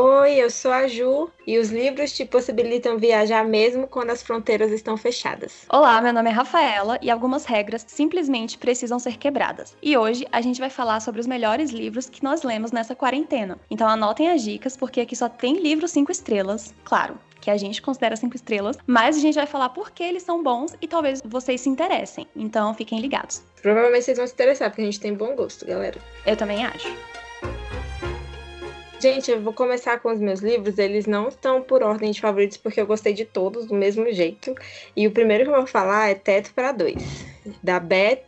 Oi, eu sou a Ju e os livros te possibilitam viajar mesmo quando as fronteiras estão fechadas. Olá, meu nome é Rafaela e algumas regras simplesmente precisam ser quebradas. E hoje a gente vai falar sobre os melhores livros que nós lemos nessa quarentena. Então anotem as dicas porque aqui só tem livros 5 estrelas, claro, que a gente considera cinco estrelas, mas a gente vai falar por que eles são bons e talvez vocês se interessem. Então fiquem ligados. Provavelmente vocês vão se interessar, porque a gente tem bom gosto, galera. Eu também acho. Gente, eu vou começar com os meus livros. Eles não estão por ordem de favoritos, porque eu gostei de todos do mesmo jeito. E o primeiro que eu vou falar é Teto para Dois, da Beth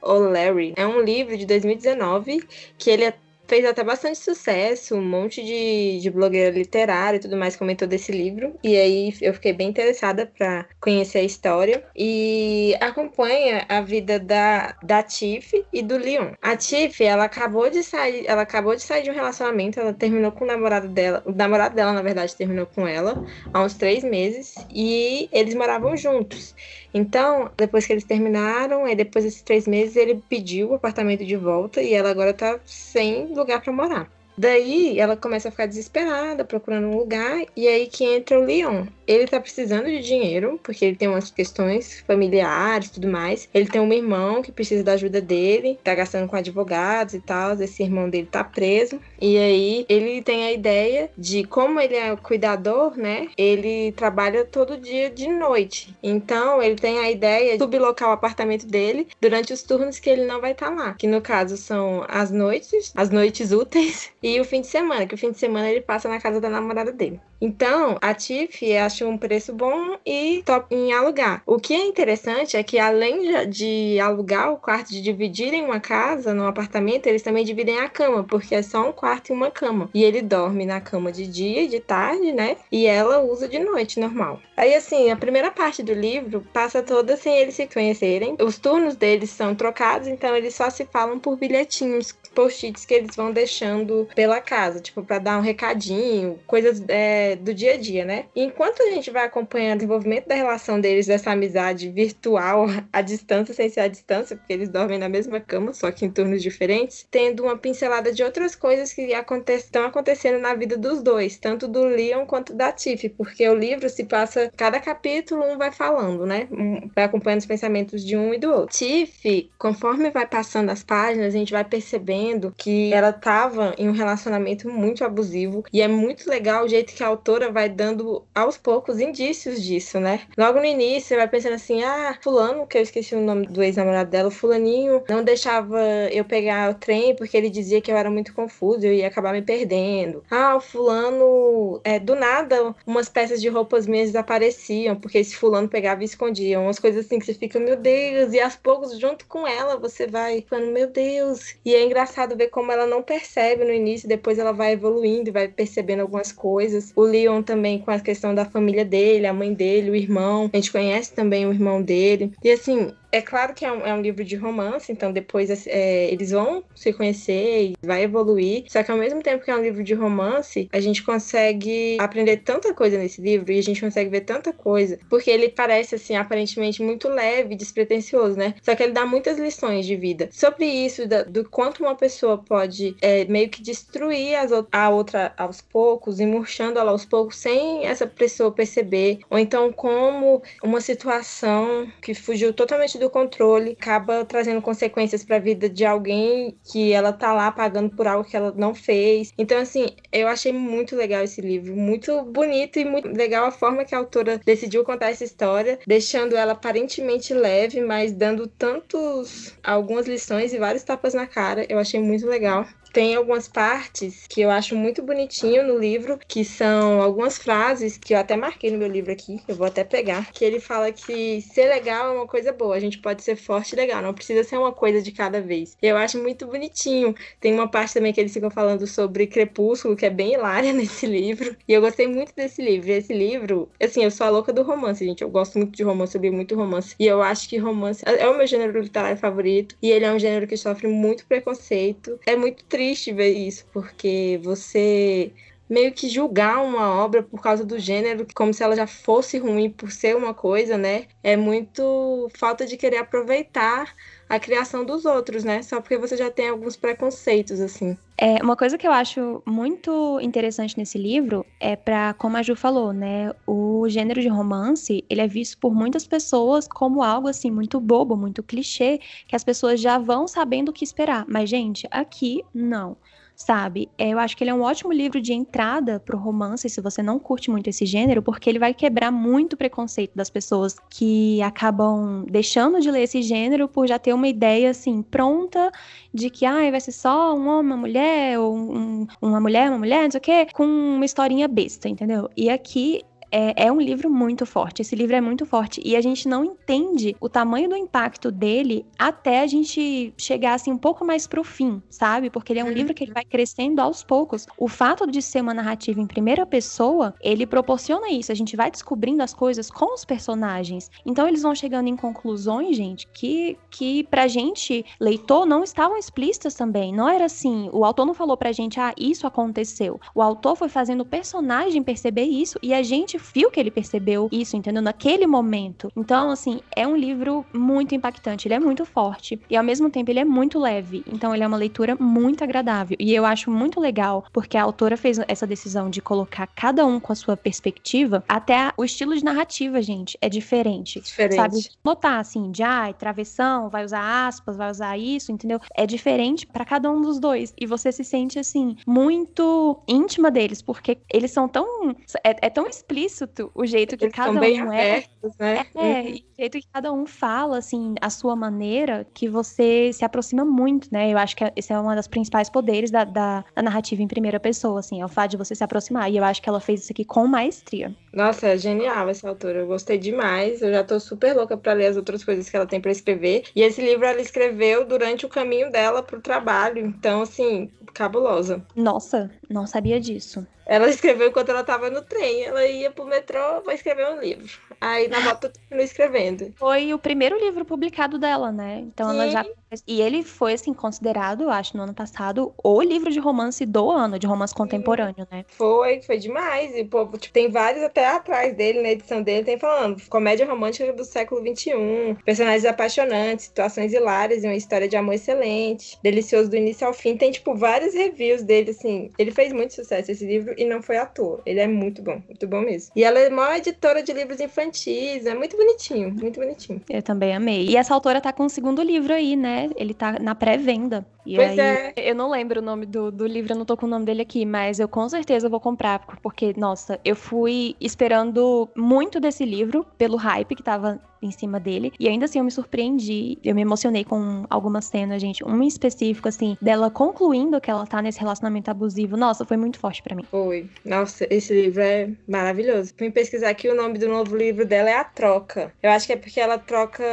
O'Leary. É um livro de 2019 que ele é fez até bastante sucesso, um monte de, de blogueira literária e tudo mais comentou desse livro. E aí eu fiquei bem interessada para conhecer a história. E acompanha a vida da, da Tiff e do Leon. A Tiff, ela acabou de sair, ela acabou de sair de um relacionamento, ela terminou com o namorado dela. O namorado dela, na verdade, terminou com ela há uns três meses. E eles moravam juntos. Então, depois que eles terminaram, aí depois desses três meses, ele pediu o apartamento de volta e ela agora tá sem lugar para morar. Daí ela começa a ficar desesperada, procurando um lugar, e aí que entra o Leon. Ele tá precisando de dinheiro, porque ele tem umas questões familiares e tudo mais. Ele tem um irmão que precisa da ajuda dele, tá gastando com advogados e tal. Esse irmão dele tá preso. E aí ele tem a ideia de, como ele é cuidador, né? Ele trabalha todo dia de noite. Então ele tem a ideia de sublocar o apartamento dele durante os turnos que ele não vai estar tá lá. Que no caso são as noites, as noites úteis e o fim de semana, que o fim de semana ele passa na casa da namorada dele. Então, a Tiff acha um preço bom e top em alugar. O que é interessante é que além de alugar o quarto, de dividirem uma casa, num apartamento, eles também dividem a cama, porque é só um quarto e uma cama. E ele dorme na cama de dia e de tarde, né? E ela usa de noite, normal. Aí, assim, a primeira parte do livro passa toda sem eles se conhecerem. Os turnos deles são trocados, então eles só se falam por bilhetinhos, post-its que eles vão deixando pela casa, tipo, para dar um recadinho, coisas. É, do dia a dia, né? Enquanto a gente vai acompanhando o desenvolvimento da relação deles, dessa amizade virtual à distância, sem ser à distância, porque eles dormem na mesma cama, só que em turnos diferentes, tendo uma pincelada de outras coisas que aconte estão acontecendo na vida dos dois, tanto do Leon quanto da Tiff, porque o livro se passa, cada capítulo um vai falando, né? Vai acompanhando os pensamentos de um e do outro. Tiff, conforme vai passando as páginas, a gente vai percebendo que ela tava em um relacionamento muito abusivo e é muito legal o jeito que a autora vai dando aos poucos indícios disso, né? Logo no início, vai pensando assim: ah, Fulano, que eu esqueci o nome do ex-namorado dela, Fulaninho, não deixava eu pegar o trem porque ele dizia que eu era muito confuso, eu ia acabar me perdendo. Ah, o Fulano, é, do nada, umas peças de roupas minhas desapareciam porque esse Fulano pegava e escondia. Umas coisas assim que você fica, meu Deus, e aos poucos, junto com ela, você vai falando, meu Deus. E é engraçado ver como ela não percebe no início, depois ela vai evoluindo e vai percebendo algumas coisas. O Leon também com a questão da família dele, a mãe dele, o irmão. A gente conhece também o irmão dele. E assim, é claro que é um, é um, livro de romance, então depois é, eles vão se conhecer e vai evoluir. Só que ao mesmo tempo que é um livro de romance, a gente consegue aprender tanta coisa nesse livro e a gente consegue ver tanta coisa, porque ele parece, assim, aparentemente muito leve, despretensioso, né? Só que ele dá muitas lições de vida. Sobre isso, da, do quanto uma pessoa pode é, meio que destruir as, a outra aos poucos, e murchando ela aos poucos, sem essa pessoa perceber. Ou então como uma situação que fugiu totalmente do controle acaba trazendo consequências para a vida de alguém que ela tá lá pagando por algo que ela não fez. Então, assim, eu achei muito legal esse livro, muito bonito e muito legal a forma que a autora decidiu contar essa história, deixando ela aparentemente leve, mas dando tantos algumas lições e vários tapas na cara. Eu achei muito legal. Tem algumas partes que eu acho muito bonitinho no livro, que são algumas frases que eu até marquei no meu livro aqui, eu vou até pegar, que ele fala que ser legal é uma coisa boa, a gente pode ser forte e legal, não precisa ser uma coisa de cada vez. Eu acho muito bonitinho. Tem uma parte também que eles ficam falando sobre Crepúsculo, que é bem hilária nesse livro, e eu gostei muito desse livro. Esse livro, assim, eu sou a louca do romance, gente, eu gosto muito de romance, eu li muito romance, e eu acho que romance é o meu gênero literário favorito, e ele é um gênero que sofre muito preconceito. É muito triste triste ver isso, porque você meio que julgar uma obra por causa do gênero, como se ela já fosse ruim por ser uma coisa, né? É muito falta de querer aproveitar a criação dos outros, né? Só porque você já tem alguns preconceitos, assim. É, uma coisa que eu acho muito interessante nesse livro é para, como a Ju falou, né, o gênero de romance, ele é visto por muitas pessoas como algo assim muito bobo, muito clichê, que as pessoas já vão sabendo o que esperar. Mas gente, aqui não sabe? É, eu acho que ele é um ótimo livro de entrada pro romance, se você não curte muito esse gênero, porque ele vai quebrar muito o preconceito das pessoas que acabam deixando de ler esse gênero por já ter uma ideia, assim, pronta de que, ah, vai ser só um homem, uma mulher, ou um, uma mulher, uma mulher, não sei o quê, com uma historinha besta, entendeu? E aqui é, é, um livro muito forte. Esse livro é muito forte. E a gente não entende o tamanho do impacto dele até a gente chegar assim um pouco mais pro fim, sabe? Porque ele é um livro que ele vai crescendo aos poucos. O fato de ser uma narrativa em primeira pessoa, ele proporciona isso. A gente vai descobrindo as coisas com os personagens. Então eles vão chegando em conclusões, gente, que, que pra gente, leitor, não estavam explícitas também. Não era assim, o autor não falou pra gente, ah, isso aconteceu. O autor foi fazendo o personagem perceber isso e a gente viu que ele percebeu isso, entendeu? Naquele momento. Então, assim, é um livro muito impactante, ele é muito forte e ao mesmo tempo ele é muito leve. Então, ele é uma leitura muito agradável. E eu acho muito legal porque a autora fez essa decisão de colocar cada um com a sua perspectiva, até o estilo de narrativa, gente, é diferente. Diferente. Sabe? Notar assim, de ai, travessão, vai usar aspas, vai usar isso, entendeu? É diferente para cada um dos dois. E você se sente assim muito íntima deles, porque eles são tão é, é tão explícito explícito o jeito que Eles cada um é. abertos, né? É, uhum. o jeito que cada um fala, assim, a sua maneira, que você se aproxima muito, né? Eu acho que esse é um dos principais poderes da, da, da, narrativa em primeira pessoa, assim, é o fato de você se aproximar. E eu acho que ela fez isso aqui com maestria. Nossa, é genial essa autora. Eu gostei demais. Eu já tô super louca para ler as outras coisas que ela tem para escrever. E esse livro ela escreveu durante o caminho dela pro trabalho. Então, assim, cabulosa. Nossa, não sabia disso. Ela escreveu enquanto ela estava no trem. Ela ia pro metrô, vai escrever um livro. Aí na volta continua escrevendo. Foi o primeiro livro publicado dela, né? Então Sim. ela já. E ele foi, assim, considerado, acho, no ano passado, o livro de romance do ano, de romance contemporâneo, né? Foi, foi demais. E, pô, tipo, tem vários até atrás dele, na edição dele, tem falando comédia romântica do século XXI, personagens apaixonantes, situações hilárias e uma história de amor excelente, delicioso do início ao fim. Tem, tipo, vários reviews dele, assim. Ele fez muito sucesso esse livro e não foi à toa. Ele é muito bom, muito bom mesmo. E ela é uma editora de livros infantis, é muito bonitinho, muito bonitinho. Eu também amei. E essa autora tá com o segundo livro aí, né? Ele tá na pré-venda. E pois aí, é. eu não lembro o nome do, do livro, eu não tô com o nome dele aqui, mas eu com certeza vou comprar, porque, nossa, eu fui esperando muito desse livro, pelo hype que tava em cima dele. E ainda assim eu me surpreendi, eu me emocionei com algumas cenas, gente. Um em específico, assim, dela concluindo que ela tá nesse relacionamento abusivo. Nossa, foi muito forte para mim. Foi. Nossa, esse livro é maravilhoso. Fui pesquisar aqui o nome do novo livro dela é A Troca. Eu acho que é porque ela troca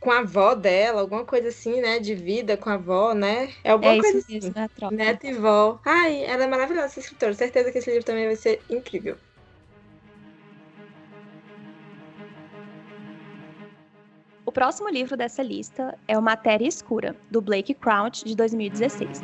com a avó dela, alguma coisa assim, né? De vida com a avó, né? É alguma é coisa isso assim. É a troca. Neto e vó. Ai, ela é maravilhosa, essa escritora. Certeza que esse livro também vai ser incrível. O próximo livro dessa lista é o Matéria Escura, do Blake Crouch, de 2016.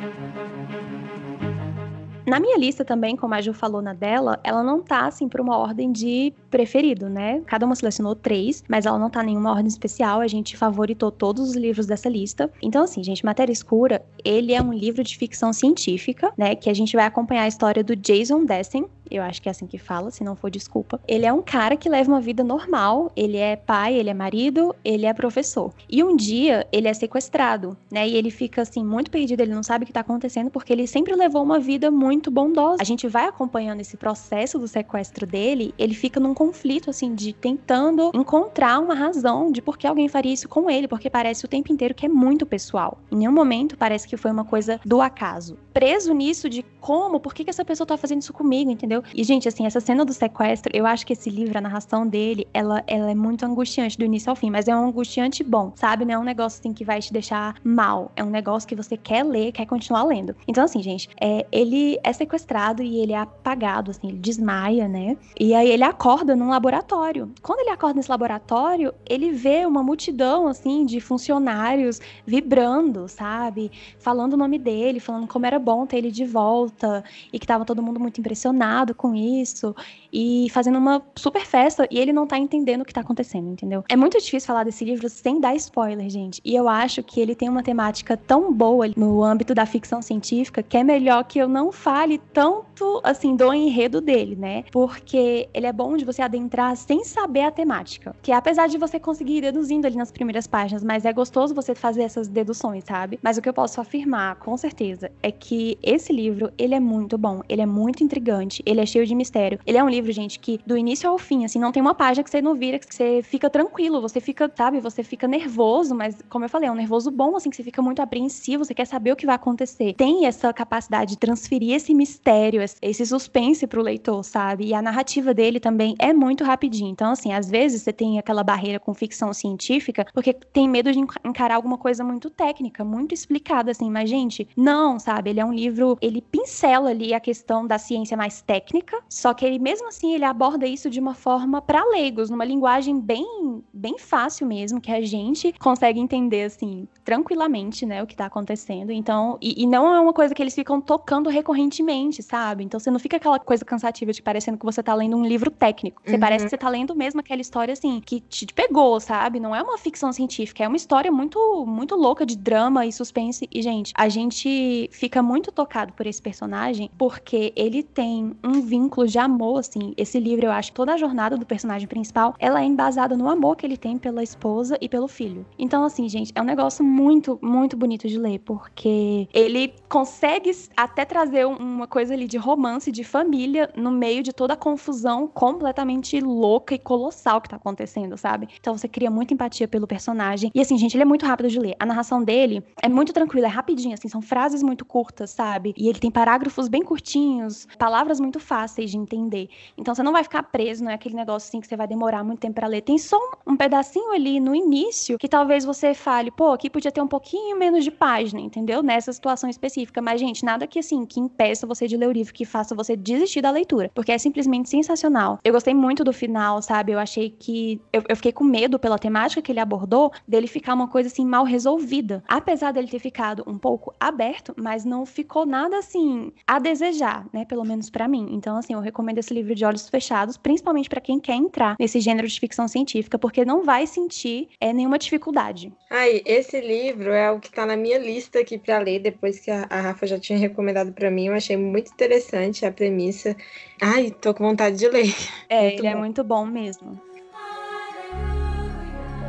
Na minha lista também, como a Ju falou na dela, ela não tá assim por uma ordem de preferido, né? Cada uma selecionou três, mas ela não tá nenhuma ordem especial. A gente favoritou todos os livros dessa lista. Então, assim, gente, Matéria Escura, ele é um livro de ficção científica, né? Que a gente vai acompanhar a história do Jason Dessen, eu acho que é assim que fala, se não for desculpa. Ele é um cara que leva uma vida normal, ele é pai, ele é marido, ele é professor. E um dia ele é sequestrado, né? E ele fica assim muito perdido, ele não sabe o que tá acontecendo porque ele sempre levou uma vida muito bondosa. A gente vai acompanhando esse processo do sequestro dele, ele fica num conflito assim de tentando encontrar uma razão de por que alguém faria isso com ele, porque parece o tempo inteiro que é muito pessoal. Em nenhum momento parece que foi uma coisa do acaso. Preso nisso de como, por que, que essa pessoa tá fazendo isso comigo, entendeu? E, gente, assim, essa cena do sequestro, eu acho que esse livro, a narração dele, ela, ela é muito angustiante do início ao fim, mas é um angustiante bom, sabe? Não é um negócio, assim, que vai te deixar mal. É um negócio que você quer ler, quer continuar lendo. Então, assim, gente, é, ele é sequestrado e ele é apagado, assim, ele desmaia, né? E aí ele acorda num laboratório. Quando ele acorda nesse laboratório, ele vê uma multidão, assim, de funcionários vibrando, sabe? Falando o nome dele, falando como era bom ter ele de volta e que tava todo mundo muito impressionado com isso e fazendo uma super festa e ele não tá entendendo o que tá acontecendo, entendeu? É muito difícil falar desse livro sem dar spoiler, gente. E eu acho que ele tem uma temática tão boa no âmbito da ficção científica que é melhor que eu não fale tanto assim do enredo dele, né? Porque ele é bom de você adentrar sem saber a temática. Que apesar de você conseguir ir deduzindo ali nas primeiras páginas, mas é gostoso você fazer essas deduções, sabe? Mas o que eu posso afirmar, com certeza, é que esse livro, ele é muito bom, ele é muito intrigante, ele é cheio de mistério. Ele é um livro livro, gente, que do início ao fim, assim, não tem uma página que você não vira, que você fica tranquilo, você fica, sabe, você fica nervoso, mas como eu falei, é um nervoso bom, assim, que você fica muito apreensivo, você quer saber o que vai acontecer. Tem essa capacidade de transferir esse mistério, esse suspense pro leitor, sabe? E a narrativa dele também é muito rapidinho. Então, assim, às vezes você tem aquela barreira com ficção científica, porque tem medo de encarar alguma coisa muito técnica, muito explicada, assim, mas, gente, não, sabe? Ele é um livro, ele pincela ali a questão da ciência mais técnica, só que ele mesmo assim ele aborda isso de uma forma para leigos, numa linguagem bem, bem fácil mesmo, que a gente consegue entender assim tranquilamente, né, o que tá acontecendo. Então, e, e, não é uma coisa que eles ficam tocando recorrentemente, sabe? Então você não fica aquela coisa cansativa de parecendo que você tá lendo um livro técnico. Você uhum. parece que você tá lendo mesmo aquela história assim que te pegou, sabe? Não é uma ficção científica, é uma história muito muito louca de drama e suspense. E gente, a gente fica muito tocado por esse personagem porque ele tem um vínculo de amor assim esse livro, eu acho que toda a jornada do personagem principal, ela é embasada no amor que ele tem pela esposa e pelo filho. Então, assim, gente, é um negócio muito, muito bonito de ler, porque ele consegue até trazer uma coisa ali de romance, de família, no meio de toda a confusão completamente louca e colossal que tá acontecendo, sabe? Então você cria muita empatia pelo personagem. E assim, gente, ele é muito rápido de ler. A narração dele é muito tranquila, é rapidinha, assim, são frases muito curtas, sabe? E ele tem parágrafos bem curtinhos, palavras muito fáceis de entender. Então você não vai ficar preso, não é aquele negócio assim que você vai demorar muito tempo para ler. Tem só um pedacinho ali no início que talvez você fale, pô, aqui podia ter um pouquinho menos de página, entendeu? Nessa situação específica. Mas, gente, nada que assim, que impeça você de ler o livro, que faça você desistir da leitura. Porque é simplesmente sensacional. Eu gostei muito do final, sabe? Eu achei que. Eu, eu fiquei com medo pela temática que ele abordou, dele ficar uma coisa assim mal resolvida. Apesar dele ter ficado um pouco aberto, mas não ficou nada assim a desejar, né? Pelo menos para mim. Então, assim, eu recomendo esse livro de de olhos fechados, principalmente para quem quer entrar nesse gênero de ficção científica, porque não vai sentir é, nenhuma dificuldade. Ai, esse livro é o que está na minha lista aqui para ler, depois que a, a Rafa já tinha recomendado para mim. Eu achei muito interessante a premissa. Ai, tô com vontade de ler. É, muito ele é bom. é muito bom mesmo.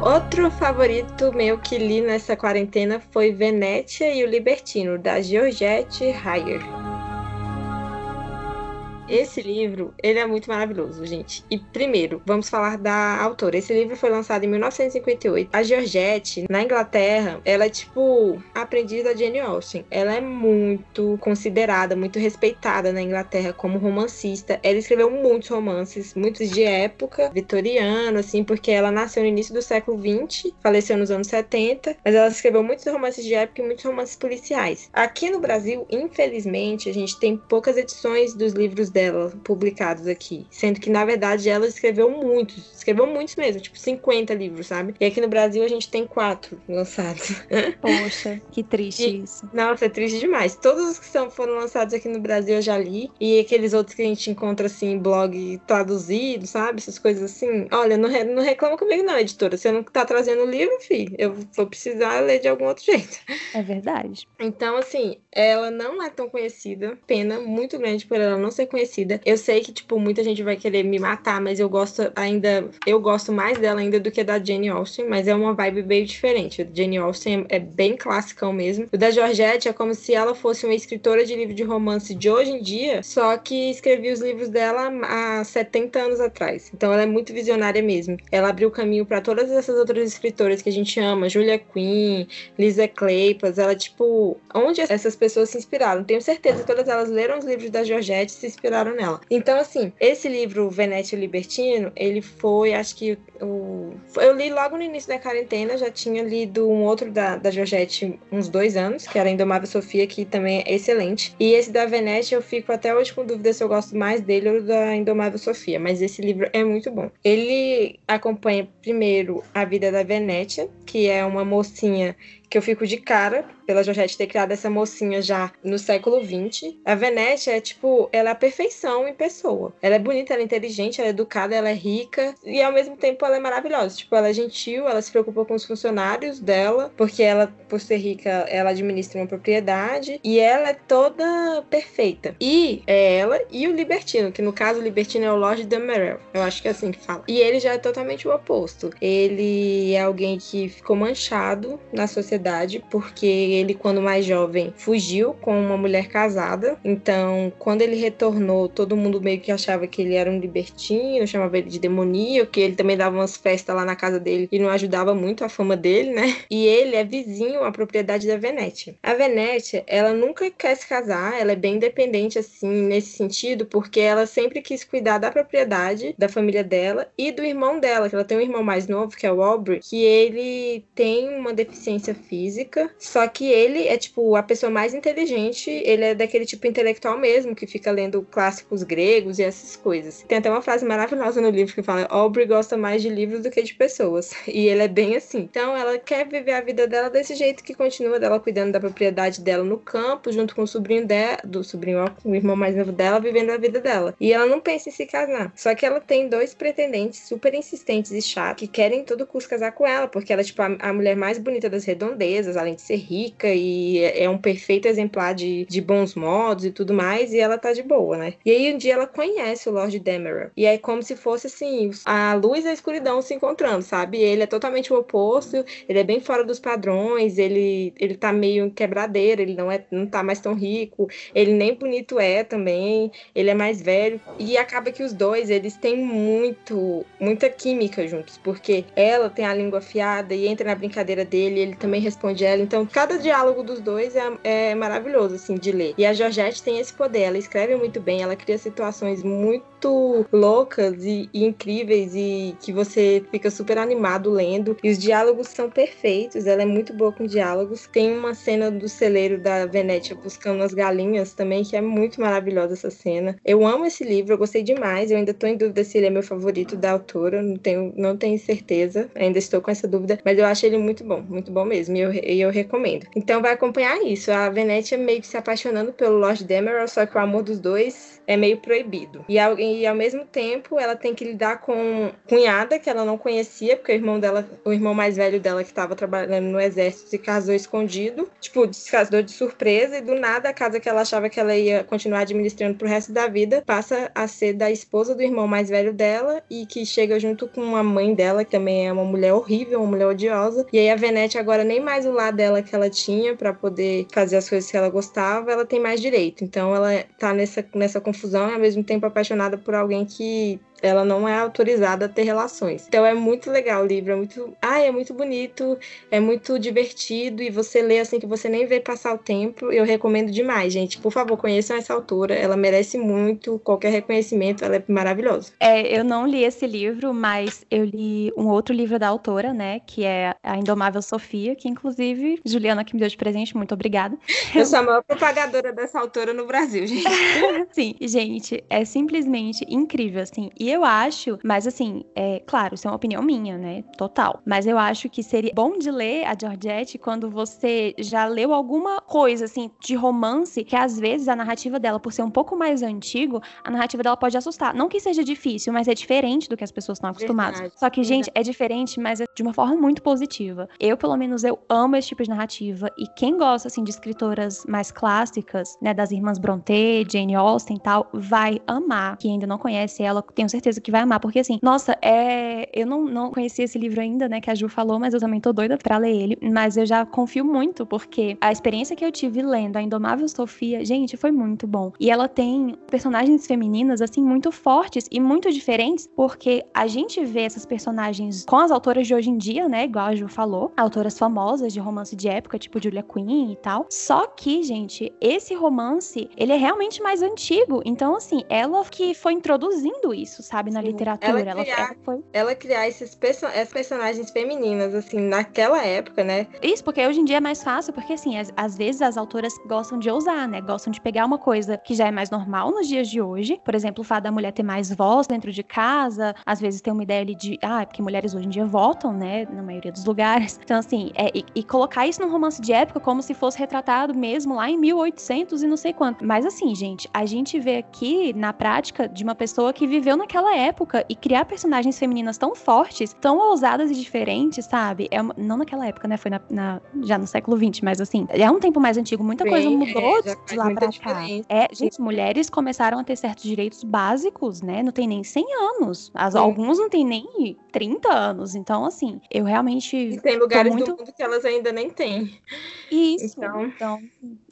Outro favorito meu que li nessa quarentena foi Venetia e o Libertino, da Georgette Heyer. Esse livro, ele é muito maravilhoso, gente. E primeiro, vamos falar da autora. Esse livro foi lançado em 1958. A Georgette, na Inglaterra, ela é tipo aprendiz da Jane Austen. Ela é muito considerada, muito respeitada na Inglaterra como romancista. Ela escreveu muitos romances, muitos de época vitoriana, assim, porque ela nasceu no início do século 20, faleceu nos anos 70, mas ela escreveu muitos romances de época e muitos romances policiais. Aqui no Brasil, infelizmente, a gente tem poucas edições dos livros dela publicados aqui. Sendo que, na verdade, ela escreveu muitos. Escreveu muitos mesmo, tipo 50 livros, sabe? E aqui no Brasil a gente tem quatro lançados. Poxa, que triste e, isso. Nossa, é triste demais. Todos os que são, foram lançados aqui no Brasil eu já li. E aqueles outros que a gente encontra assim em blog traduzido, sabe? Essas coisas assim. Olha, não, não reclama comigo, não, editora. Você não tá trazendo o livro, filho. Eu vou precisar ler de algum outro jeito. É verdade. Então, assim, ela não é tão conhecida. Pena muito grande por ela não ser conhecida conhecida. Eu sei que, tipo, muita gente vai querer me matar, mas eu gosto ainda. Eu gosto mais dela ainda do que da Jane Austen, mas é uma vibe bem diferente. A Jane Austen é bem clássica mesmo. O da Georgette é como se ela fosse uma escritora de livro de romance de hoje em dia, só que escrevia os livros dela há 70 anos atrás. Então ela é muito visionária mesmo. Ela abriu caminho para todas essas outras escritoras que a gente ama, Julia Quinn, Lisa Kleypas, ela tipo, onde essas pessoas se inspiraram? Tenho certeza que todas elas leram os livros da Georgette e se inspiraram inspiraram nela. Então, assim, esse livro, Venete Libertino, ele foi, acho que o... eu li logo no início da quarentena, já tinha lido um outro da, da Georgette uns dois anos, que era Indomável Sofia, que também é excelente. E esse da Venete eu fico até hoje com dúvida se eu gosto mais dele ou da Indomável Sofia, mas esse livro é muito bom. Ele acompanha primeiro a vida da Venete, que é uma mocinha que eu fico de cara pela Georgette ter criado essa mocinha já no século XX. A Venete é tipo, ela é a perfeição em pessoa. Ela é bonita, ela é inteligente, ela é educada, ela é rica e ao mesmo tempo ela é maravilhosa. Tipo, ela é gentil, ela se preocupa com os funcionários dela, porque ela, por ser rica, ela administra uma propriedade e ela é toda perfeita. E é ela e o Libertino, que no caso o Libertino é o Lord Demerel. Eu acho que é assim que fala. E ele já é totalmente o oposto. Ele é alguém que ficou manchado na sociedade porque ele, quando mais jovem, fugiu com uma mulher casada. Então, quando ele retornou, todo mundo meio que achava que ele era um libertino, chamava ele de demoníaco, que ele também dava umas festas lá na casa dele e não ajudava muito a fama dele, né? E ele é vizinho à propriedade da Venetia. A Venetia, ela nunca quer se casar, ela é bem independente, assim, nesse sentido, porque ela sempre quis cuidar da propriedade da família dela e do irmão dela, que ela tem um irmão mais novo, que é o Aubrey, que ele tem uma deficiência física, só que ele é, tipo, a pessoa mais inteligente, ele é daquele tipo intelectual mesmo, que fica lendo clássicos gregos e essas coisas. Tem até uma frase maravilhosa no livro que fala: Aubrey gosta mais de livros do que de pessoas. E ele é bem assim. Então ela quer viver a vida dela desse jeito que continua dela cuidando da propriedade dela no campo, junto com o sobrinho dela, do sobrinho, o irmão mais novo dela, vivendo a vida dela. E ela não pensa em se casar. Só que ela tem dois pretendentes super insistentes e chatos que querem todo custo casar com ela, porque ela é tipo a, a mulher mais bonita das redondezas, além de ser rica e é, é um perfeito exemplar de, de bons modos e tudo mais, e ela tá de boa, né? E aí um dia ela conhece o Lord Demerel. E é como se fosse assim, a luz e a escuridão se encontrando, sabe? Ele é totalmente o oposto, ele é bem fora dos padrões, ele, ele tá meio quebradeiro, ele não, é, não tá mais tão rico, ele nem bonito é também, ele é mais velho. E acaba que os dois, eles têm muito, muita química juntos, porque ela tem a língua afiada e entra na brincadeira dele, ele também responde ela. Então, cada diálogo dos dois é, é maravilhoso, assim, de ler. E a Georgette tem esse poder, ela escreve muito bem, ela cria situações muito loucas e, e incríveis e que você fica super animado lendo. E os diálogos são perfeitos, ela é muito boa com diálogos. Tem uma cena do celeiro da Venetia buscando as galinhas também, que é muito maravilhosa essa cena. Eu amo esse livro, eu gostei demais. Eu ainda tô em dúvida se ele é meu favorito da autora, não tenho, não tenho certeza, ainda estou com essa dúvida, mas eu acho ele muito bom, muito bom mesmo, e eu, eu recomendo. Então vai acompanhar isso. A Venetia meio que se apaixonando pelo Lord Demerol, só que o amor dos dois é meio proibido. E ao, e ao mesmo tempo, ela tem que lidar com cunhada que ela não conhecia, porque o irmão dela, o irmão mais velho dela que estava trabalhando no exército se casou escondido, tipo, se casou de surpresa e do nada a casa que ela achava que ela ia continuar administrando pro resto da vida passa a ser da esposa do irmão mais velho dela e que chega junto com a mãe dela, que também é uma mulher horrível, uma mulher odiosa. E aí a Venete agora nem mais o lado dela que ela tinha para poder fazer as coisas que ela gostava, ela tem mais direito. Então ela tá nessa nessa confusão e ao mesmo tempo apaixonada por alguém que ela não é autorizada a ter relações. Então é muito legal o livro, é muito, ai, é muito bonito, é muito divertido e você lê assim que você nem vê passar o tempo. Eu recomendo demais, gente. Por favor, conheçam essa autora, ela merece muito qualquer reconhecimento, ela é maravilhosa. É, eu não li esse livro, mas eu li um outro livro da autora, né, que é A Indomável Sofia, que inclusive Juliana que me deu de presente, muito obrigada. Eu sou a maior propagadora dessa autora no Brasil, gente. Sim, gente, é simplesmente incrível, assim. E eu acho, mas assim, é claro, isso é uma opinião minha, né? Total. Mas eu acho que seria bom de ler a Georgette quando você já leu alguma coisa, assim, de romance, que às vezes a narrativa dela, por ser um pouco mais antigo, a narrativa dela pode assustar. Não que seja difícil, mas é diferente do que as pessoas estão acostumadas. Verdade. Só que, gente, é diferente, mas é de uma forma muito positiva. Eu, pelo menos, eu amo esse tipo de narrativa. E quem gosta, assim, de escritoras mais clássicas, né, das irmãs Brontë, Jane Austen e tal, vai amar. Quem ainda não conhece ela, tenho certeza que vai amar. Porque, assim, nossa, é... eu não, não conheci esse livro ainda, né, que a Ju falou, mas eu também tô doida pra ler ele. Mas eu já confio muito, porque a experiência que eu tive lendo A Indomável Sofia, gente, foi muito bom. E ela tem personagens femininas, assim, muito fortes e muito diferentes, porque a gente vê essas personagens com as autoras de hoje em dia, né, igual a Ju falou, autoras famosas de romance de época, tipo Julia Quinn e tal. Só que, gente, esse romance, ele é realmente mais antigo. Então, assim, ela que foi introduzindo isso, sabe, na Sim. literatura. Ela criar, ela, foi... ela criar esses essas personagens femininas, assim, naquela época, né? Isso, porque hoje em dia é mais fácil, porque assim, às, às vezes as autoras gostam de ousar, né? Gostam de pegar uma coisa que já é mais normal nos dias de hoje. Por exemplo, o fato da mulher ter mais voz dentro de casa, às vezes tem uma ideia ali de, ah, é porque mulheres hoje em dia votam, né? Na maioria dos lugares. Então, assim, é, e, e colocar isso num romance de época como se fosse retratado mesmo lá em 1800 e não sei quanto. Mas assim, gente, a gente vê aqui na prática de uma pessoa que viveu naquela época e criar personagens femininas tão fortes, tão ousadas e diferentes, sabe? É uma, não naquela época, né? Foi na, na, já no século XX, mas assim, é um tempo mais antigo, muita Bem, coisa mudou é, de lá pra cá. É, gente, mulheres começaram a ter certos direitos básicos, né? Não tem nem 100 anos. As, alguns não tem nem 30 anos. Então, assim, eu realmente. E tem lugares muito... do mundo que elas ainda nem têm. Isso. Então, então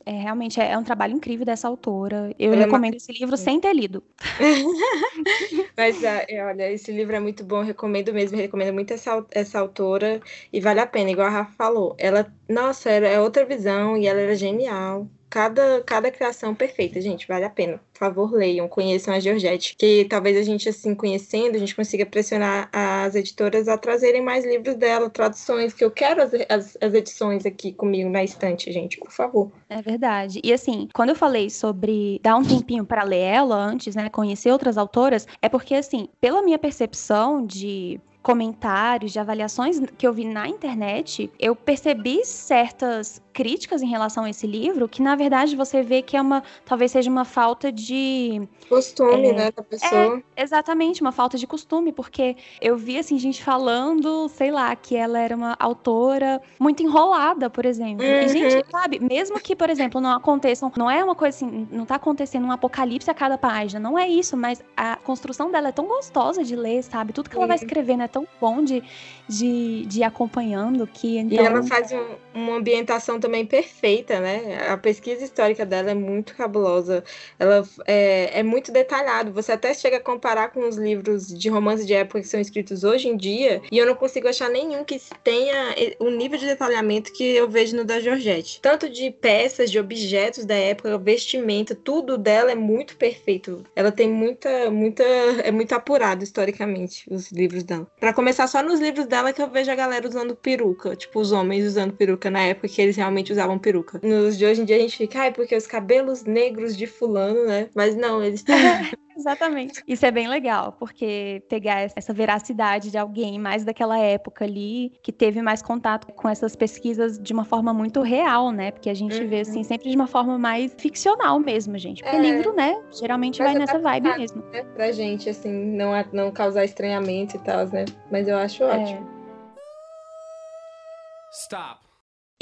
é, realmente é, é, um trabalho incrível dessa autora. Eu Ela recomendo é uma... esse livro sem ter lido. Mas é, olha, esse livro é muito bom, recomendo mesmo, recomendo muito essa, essa autora e vale a pena, igual a Rafa falou. Ela, nossa, era, é outra visão e ela era genial cada, cada criação perfeita, gente, vale a pena. Por favor, leiam, conheçam a Georgette, que talvez a gente, assim, conhecendo, a gente consiga pressionar as editoras a trazerem mais livros dela, traduções, que eu quero as, as, as edições aqui comigo na estante, gente, por favor. É verdade. E assim, quando eu falei sobre dar um tempinho para ler ela antes, né, conhecer outras autoras, é porque, assim, pela minha percepção de comentários, de avaliações que eu vi na internet, eu percebi certas críticas em relação a esse livro, que na verdade você vê que é uma, talvez seja uma falta de costume, é, né, da pessoa. É, exatamente, uma falta de costume, porque eu vi assim gente falando, sei lá, que ela era uma autora muito enrolada, por exemplo. Uhum. E gente, sabe, mesmo que, por exemplo, não aconteça, não é uma coisa assim, não tá acontecendo um apocalipse a cada página, não é isso, mas a construção dela é tão gostosa de ler, sabe? Tudo que ela vai escrevendo é tão bom de, de, de ir acompanhando que então... E ela então faz um, uma ambientação também perfeita, né? A pesquisa histórica dela é muito cabulosa. Ela é, é muito detalhado. Você até chega a comparar com os livros de romance de época que são escritos hoje em dia, e eu não consigo achar nenhum que tenha o nível de detalhamento que eu vejo no da Georgette. Tanto de peças, de objetos da época, vestimenta, tudo dela é muito perfeito. Ela tem muita, muita, é muito apurado historicamente os livros dela. Para começar só nos livros dela que eu vejo a galera usando peruca, tipo os homens usando peruca na época que eles realmente usavam peruca. Nos de hoje em dia a gente fica, ai, porque os cabelos negros de fulano, né? Mas não, eles Exatamente. Isso é bem legal, porque pegar essa veracidade de alguém mais daquela época ali, que teve mais contato com essas pesquisas de uma forma muito real, né? Porque a gente uhum. vê, assim, sempre de uma forma mais ficcional mesmo, gente. Porque é. livro, né, geralmente Mas vai nessa vibe mesmo. Né, pra gente, assim, não, não causar estranhamento e tal, né? Mas eu acho é. ótimo. É. Stop.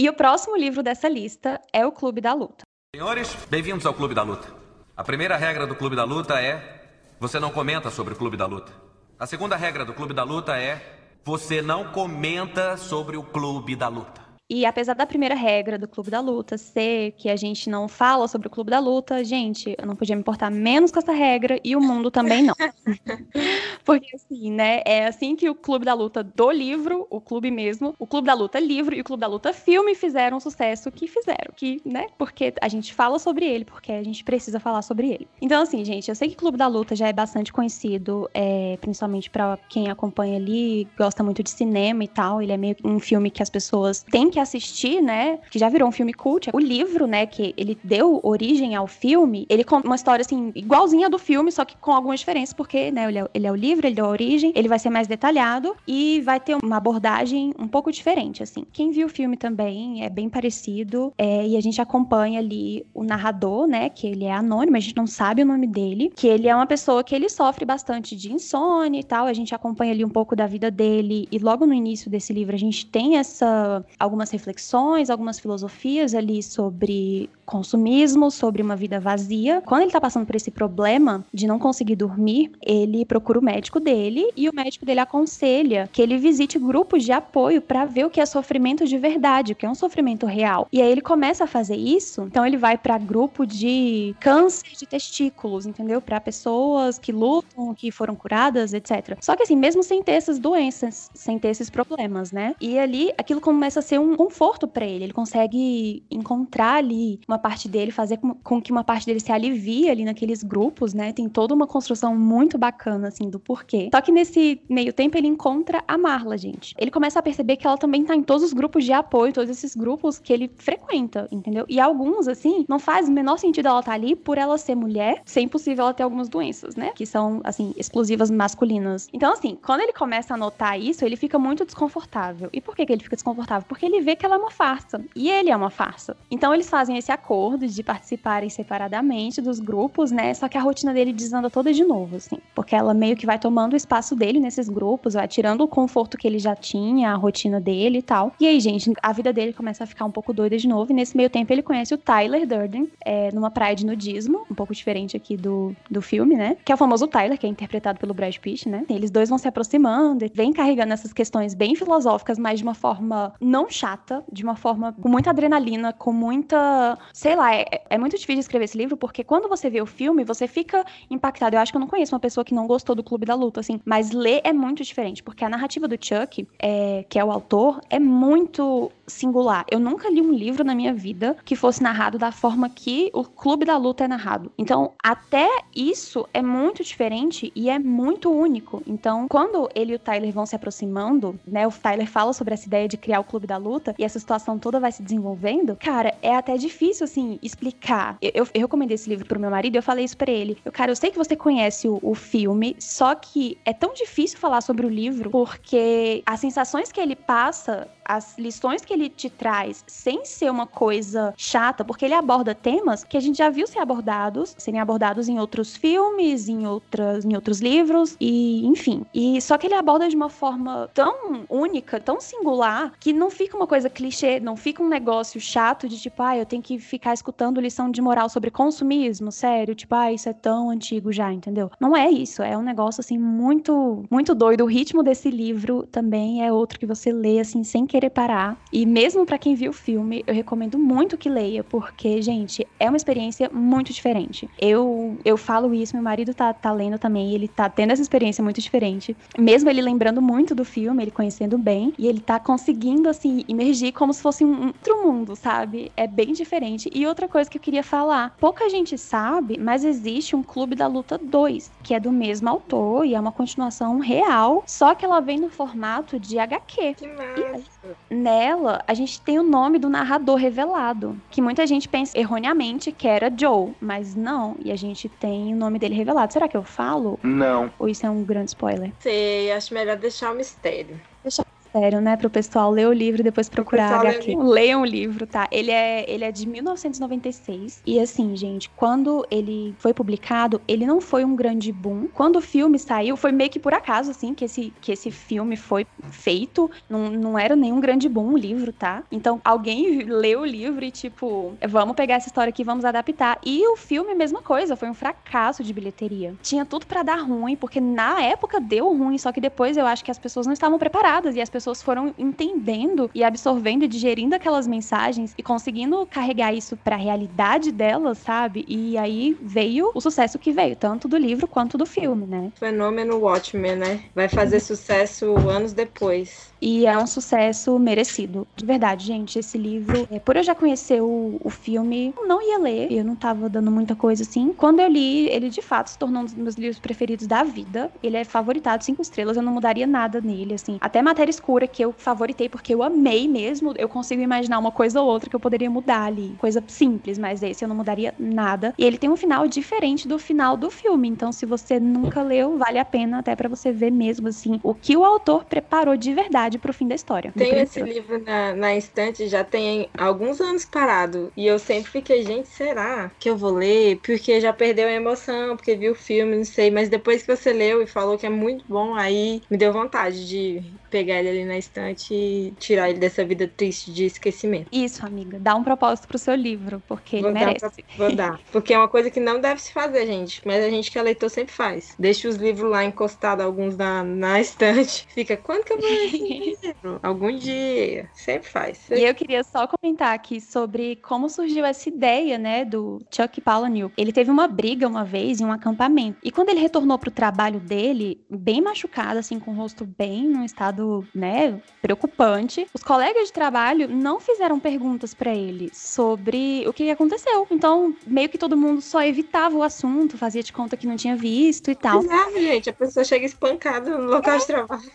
E o próximo livro dessa lista é O Clube da Luta. Senhores, bem-vindos ao Clube da Luta. A primeira regra do Clube da Luta é: você não comenta sobre o Clube da Luta. A segunda regra do Clube da Luta é: você não comenta sobre o Clube da Luta. E apesar da primeira regra do Clube da Luta ser que a gente não fala sobre o Clube da Luta, gente, eu não podia me importar menos com essa regra e o mundo também não. Porque assim, né, é assim que o Clube da Luta do livro, o clube mesmo, o Clube da Luta livro e o Clube da Luta filme fizeram o sucesso que fizeram, que, né, porque a gente fala sobre ele, porque a gente precisa falar sobre ele. Então assim, gente, eu sei que o Clube da Luta já é bastante conhecido, é, principalmente para quem acompanha ali, gosta muito de cinema e tal, ele é meio um filme que as pessoas têm que assistir, né, que já virou um filme cult, o livro, né, que ele deu origem ao filme, ele conta uma história, assim, igualzinha do filme, só que com algumas diferenças, porque, né, ele é, ele é o livro, ele deu origem, ele vai ser mais detalhado e vai ter uma abordagem um pouco diferente, assim. Quem viu o filme também é bem parecido, é, e a gente acompanha ali o narrador, né, que ele é anônimo, a gente não sabe o nome dele, que ele é uma pessoa que ele sofre bastante de insônia e tal, a gente acompanha ali um pouco da vida dele, e logo no início desse livro a gente tem essa, algumas algumas reflexões, algumas filosofias ali sobre consumismo, sobre uma vida vazia. Quando ele tá passando por esse problema de não conseguir dormir, ele procura o médico dele e o médico dele aconselha que ele visite grupos de apoio para ver o que é sofrimento de verdade, o que é um sofrimento real. E aí ele começa a fazer isso, então ele vai para grupo de câncer de testículos, entendeu? Para pessoas que lutam, que foram curadas, etc. Só que assim, mesmo sem ter essas doenças, sem ter esses problemas, né? E ali aquilo começa a ser um conforto para ele. Ele consegue encontrar ali uma parte dele, fazer com, que uma parte dele se alivie ali naqueles grupos, né? Tem toda uma construção muito bacana, assim, do porquê. Só que nesse meio tempo ele encontra a Marla, gente. Ele começa a perceber que ela também tá em todos os grupos de apoio, todos esses grupos que ele frequenta, entendeu? E alguns, assim, não faz o menor sentido ela estar tá ali por ela ser mulher, ser impossível ela ter algumas doenças, né? Que são, assim, exclusivas masculinas. Então, assim, quando ele começa a notar isso, ele fica muito desconfortável. E por que, que ele fica desconfortável? Porque ele vê que ela é uma farsa. E ele é uma farsa. Então, eles fazem esse acordo de participarem separadamente dos grupos, né? Só que a rotina dele desanda toda de novo, assim. Porque ela meio que vai tomando o espaço dele nesses grupos, vai tirando o conforto que ele já tinha, a rotina dele e tal. E aí, gente, a vida dele começa a ficar um pouco doida de novo. E nesse meio tempo, ele conhece o Tyler Durden é, numa praia de nudismo, um pouco diferente aqui do, do filme, né? Que é o famoso Tyler, que é interpretado pelo Brad Pitt, né? Eles dois vão se aproximando, vem carregando essas questões bem filosóficas, mas de uma forma não chata, de uma forma com muita adrenalina, com muita. Sei lá, é, é muito difícil escrever esse livro, porque quando você vê o filme, você fica impactado. Eu acho que eu não conheço uma pessoa que não gostou do Clube da Luta, assim, mas ler é muito diferente, porque a narrativa do Chuck, é, que é o autor, é muito singular. Eu nunca li um livro na minha vida que fosse narrado da forma que o Clube da Luta é narrado. Então, até isso é muito diferente e é muito único. Então, quando ele e o Tyler vão se aproximando, né, o Tyler fala sobre essa ideia de criar o Clube da Luta e essa situação toda vai se desenvolvendo, cara, é até difícil, assim, explicar. Eu, eu, eu recomendei esse livro pro meu marido e eu falei isso pra ele. Eu, cara, eu sei que você conhece o, o filme, só que é tão difícil falar sobre o livro porque as sensações que ele passa as lições que ele te traz sem ser uma coisa chata, porque ele aborda temas que a gente já viu ser abordados, serem abordados em outros filmes, em outras, em outros livros e, enfim. E só que ele aborda de uma forma tão única, tão singular, que não fica uma coisa clichê, não fica um negócio chato de tipo, ah, eu tenho que ficar escutando lição de moral sobre consumismo, sério, tipo, ah, isso é tão antigo já, entendeu? Não é isso, é um negócio assim muito muito doido. O ritmo desse livro também é outro que você lê assim sem querer parar. E mesmo para quem viu o filme, eu recomendo muito que leia, porque, gente, é uma experiência muito diferente. Eu eu falo isso, meu marido tá, tá lendo também, ele tá tendo essa experiência muito diferente. Mesmo ele lembrando muito do filme, ele conhecendo bem, e ele tá conseguindo, assim, emergir como se fosse um outro mundo, sabe? É bem diferente. E outra coisa que eu queria falar: pouca gente sabe, mas existe um Clube da Luta 2, que é do mesmo autor e é uma continuação real, só que ela vem no formato de HQ. Que massa! nela, a gente tem o nome do narrador revelado, que muita gente pensa erroneamente que era Joe, mas não, e a gente tem o nome dele revelado. Será que eu falo? Não. Ou isso é um grande spoiler? Sei, acho melhor deixar o mistério. Deixa sério, né? Pro pessoal ler o livro e depois procurar HQ. Leiam o livro, tá? Ele é, ele é de 1996. E assim, gente, quando ele foi publicado, ele não foi um grande boom. Quando o filme saiu, foi meio que por acaso, assim, que esse, que esse filme foi feito. Não, não era nenhum grande boom o livro, tá? Então, alguém leu o livro e, tipo, vamos pegar essa história aqui, vamos adaptar. E o filme, mesma coisa, foi um fracasso de bilheteria. Tinha tudo para dar ruim, porque na época deu ruim, só que depois eu acho que as pessoas não estavam preparadas e as pessoas pessoas foram entendendo e absorvendo e digerindo aquelas mensagens e conseguindo carregar isso para a realidade delas, sabe? E aí veio o sucesso que veio, tanto do livro quanto do filme, né? Fenômeno Watchmen, né? Vai fazer sucesso anos depois. E é um sucesso merecido. De verdade, gente, esse livro, é, por eu já conhecer o, o filme, eu não ia ler, eu não tava dando muita coisa assim. Quando eu li, ele de fato se tornou um dos meus livros preferidos da vida. Ele é favoritado cinco estrelas, eu não mudaria nada nele, assim. Até matéria escura que eu favoritei porque eu amei mesmo, eu consigo imaginar uma coisa ou outra que eu poderia mudar ali. Coisa simples, mas esse eu não mudaria nada. E ele tem um final diferente do final do filme, então se você nunca leu, vale a pena até para você ver mesmo, assim, o que o autor preparou de verdade verdade pro fim da história. Tenho esse livro na, na estante já tem alguns anos parado. E eu sempre fiquei, gente, será que eu vou ler? Porque já perdeu a emoção, porque viu o filme, não sei. Mas depois que você leu e falou que é muito bom, aí me deu vontade de pegar ele ali na estante e tirar ele dessa vida triste de esquecimento. Isso, amiga. Dá um propósito pro seu livro, porque vou ele merece. Pra, vou dar. Porque é uma coisa que não deve se fazer, gente. Mas a gente que é leitor sempre faz. Deixa os livros lá encostados, alguns na, na estante. Fica, quando que eu vou ler dinheiro. Algum dia. Sempre faz. E eu queria só comentar aqui sobre como surgiu essa ideia, né, do Chuck Palahniuk. Ele teve uma briga uma vez em um acampamento. E quando ele retornou pro trabalho dele, bem machucado, assim, com o rosto bem num estado, né, preocupante, os colegas de trabalho não fizeram perguntas para ele sobre o que aconteceu. Então, meio que todo mundo só evitava o assunto, fazia de conta que não tinha visto e tal. Exato, gente. A pessoa chega espancada no local é. de trabalho.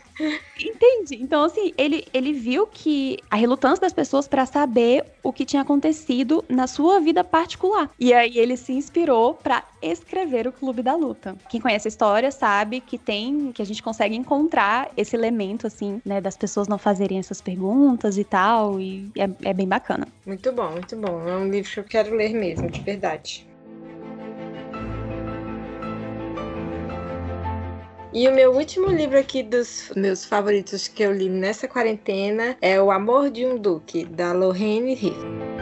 Entendi. Então, assim, ele, ele viu que a relutância das pessoas para saber o que tinha acontecido na sua vida particular. E aí ele se inspirou para escrever o Clube da Luta. Quem conhece a história sabe que tem, que a gente consegue encontrar esse elemento, assim, né, das pessoas não fazerem essas perguntas e tal, e é, é bem bacana. Muito bom, muito bom. É um livro que eu quero ler mesmo, de verdade. E o meu último livro aqui dos meus favoritos que eu li nessa quarentena é O Amor de um Duque, da Lorraine Riff.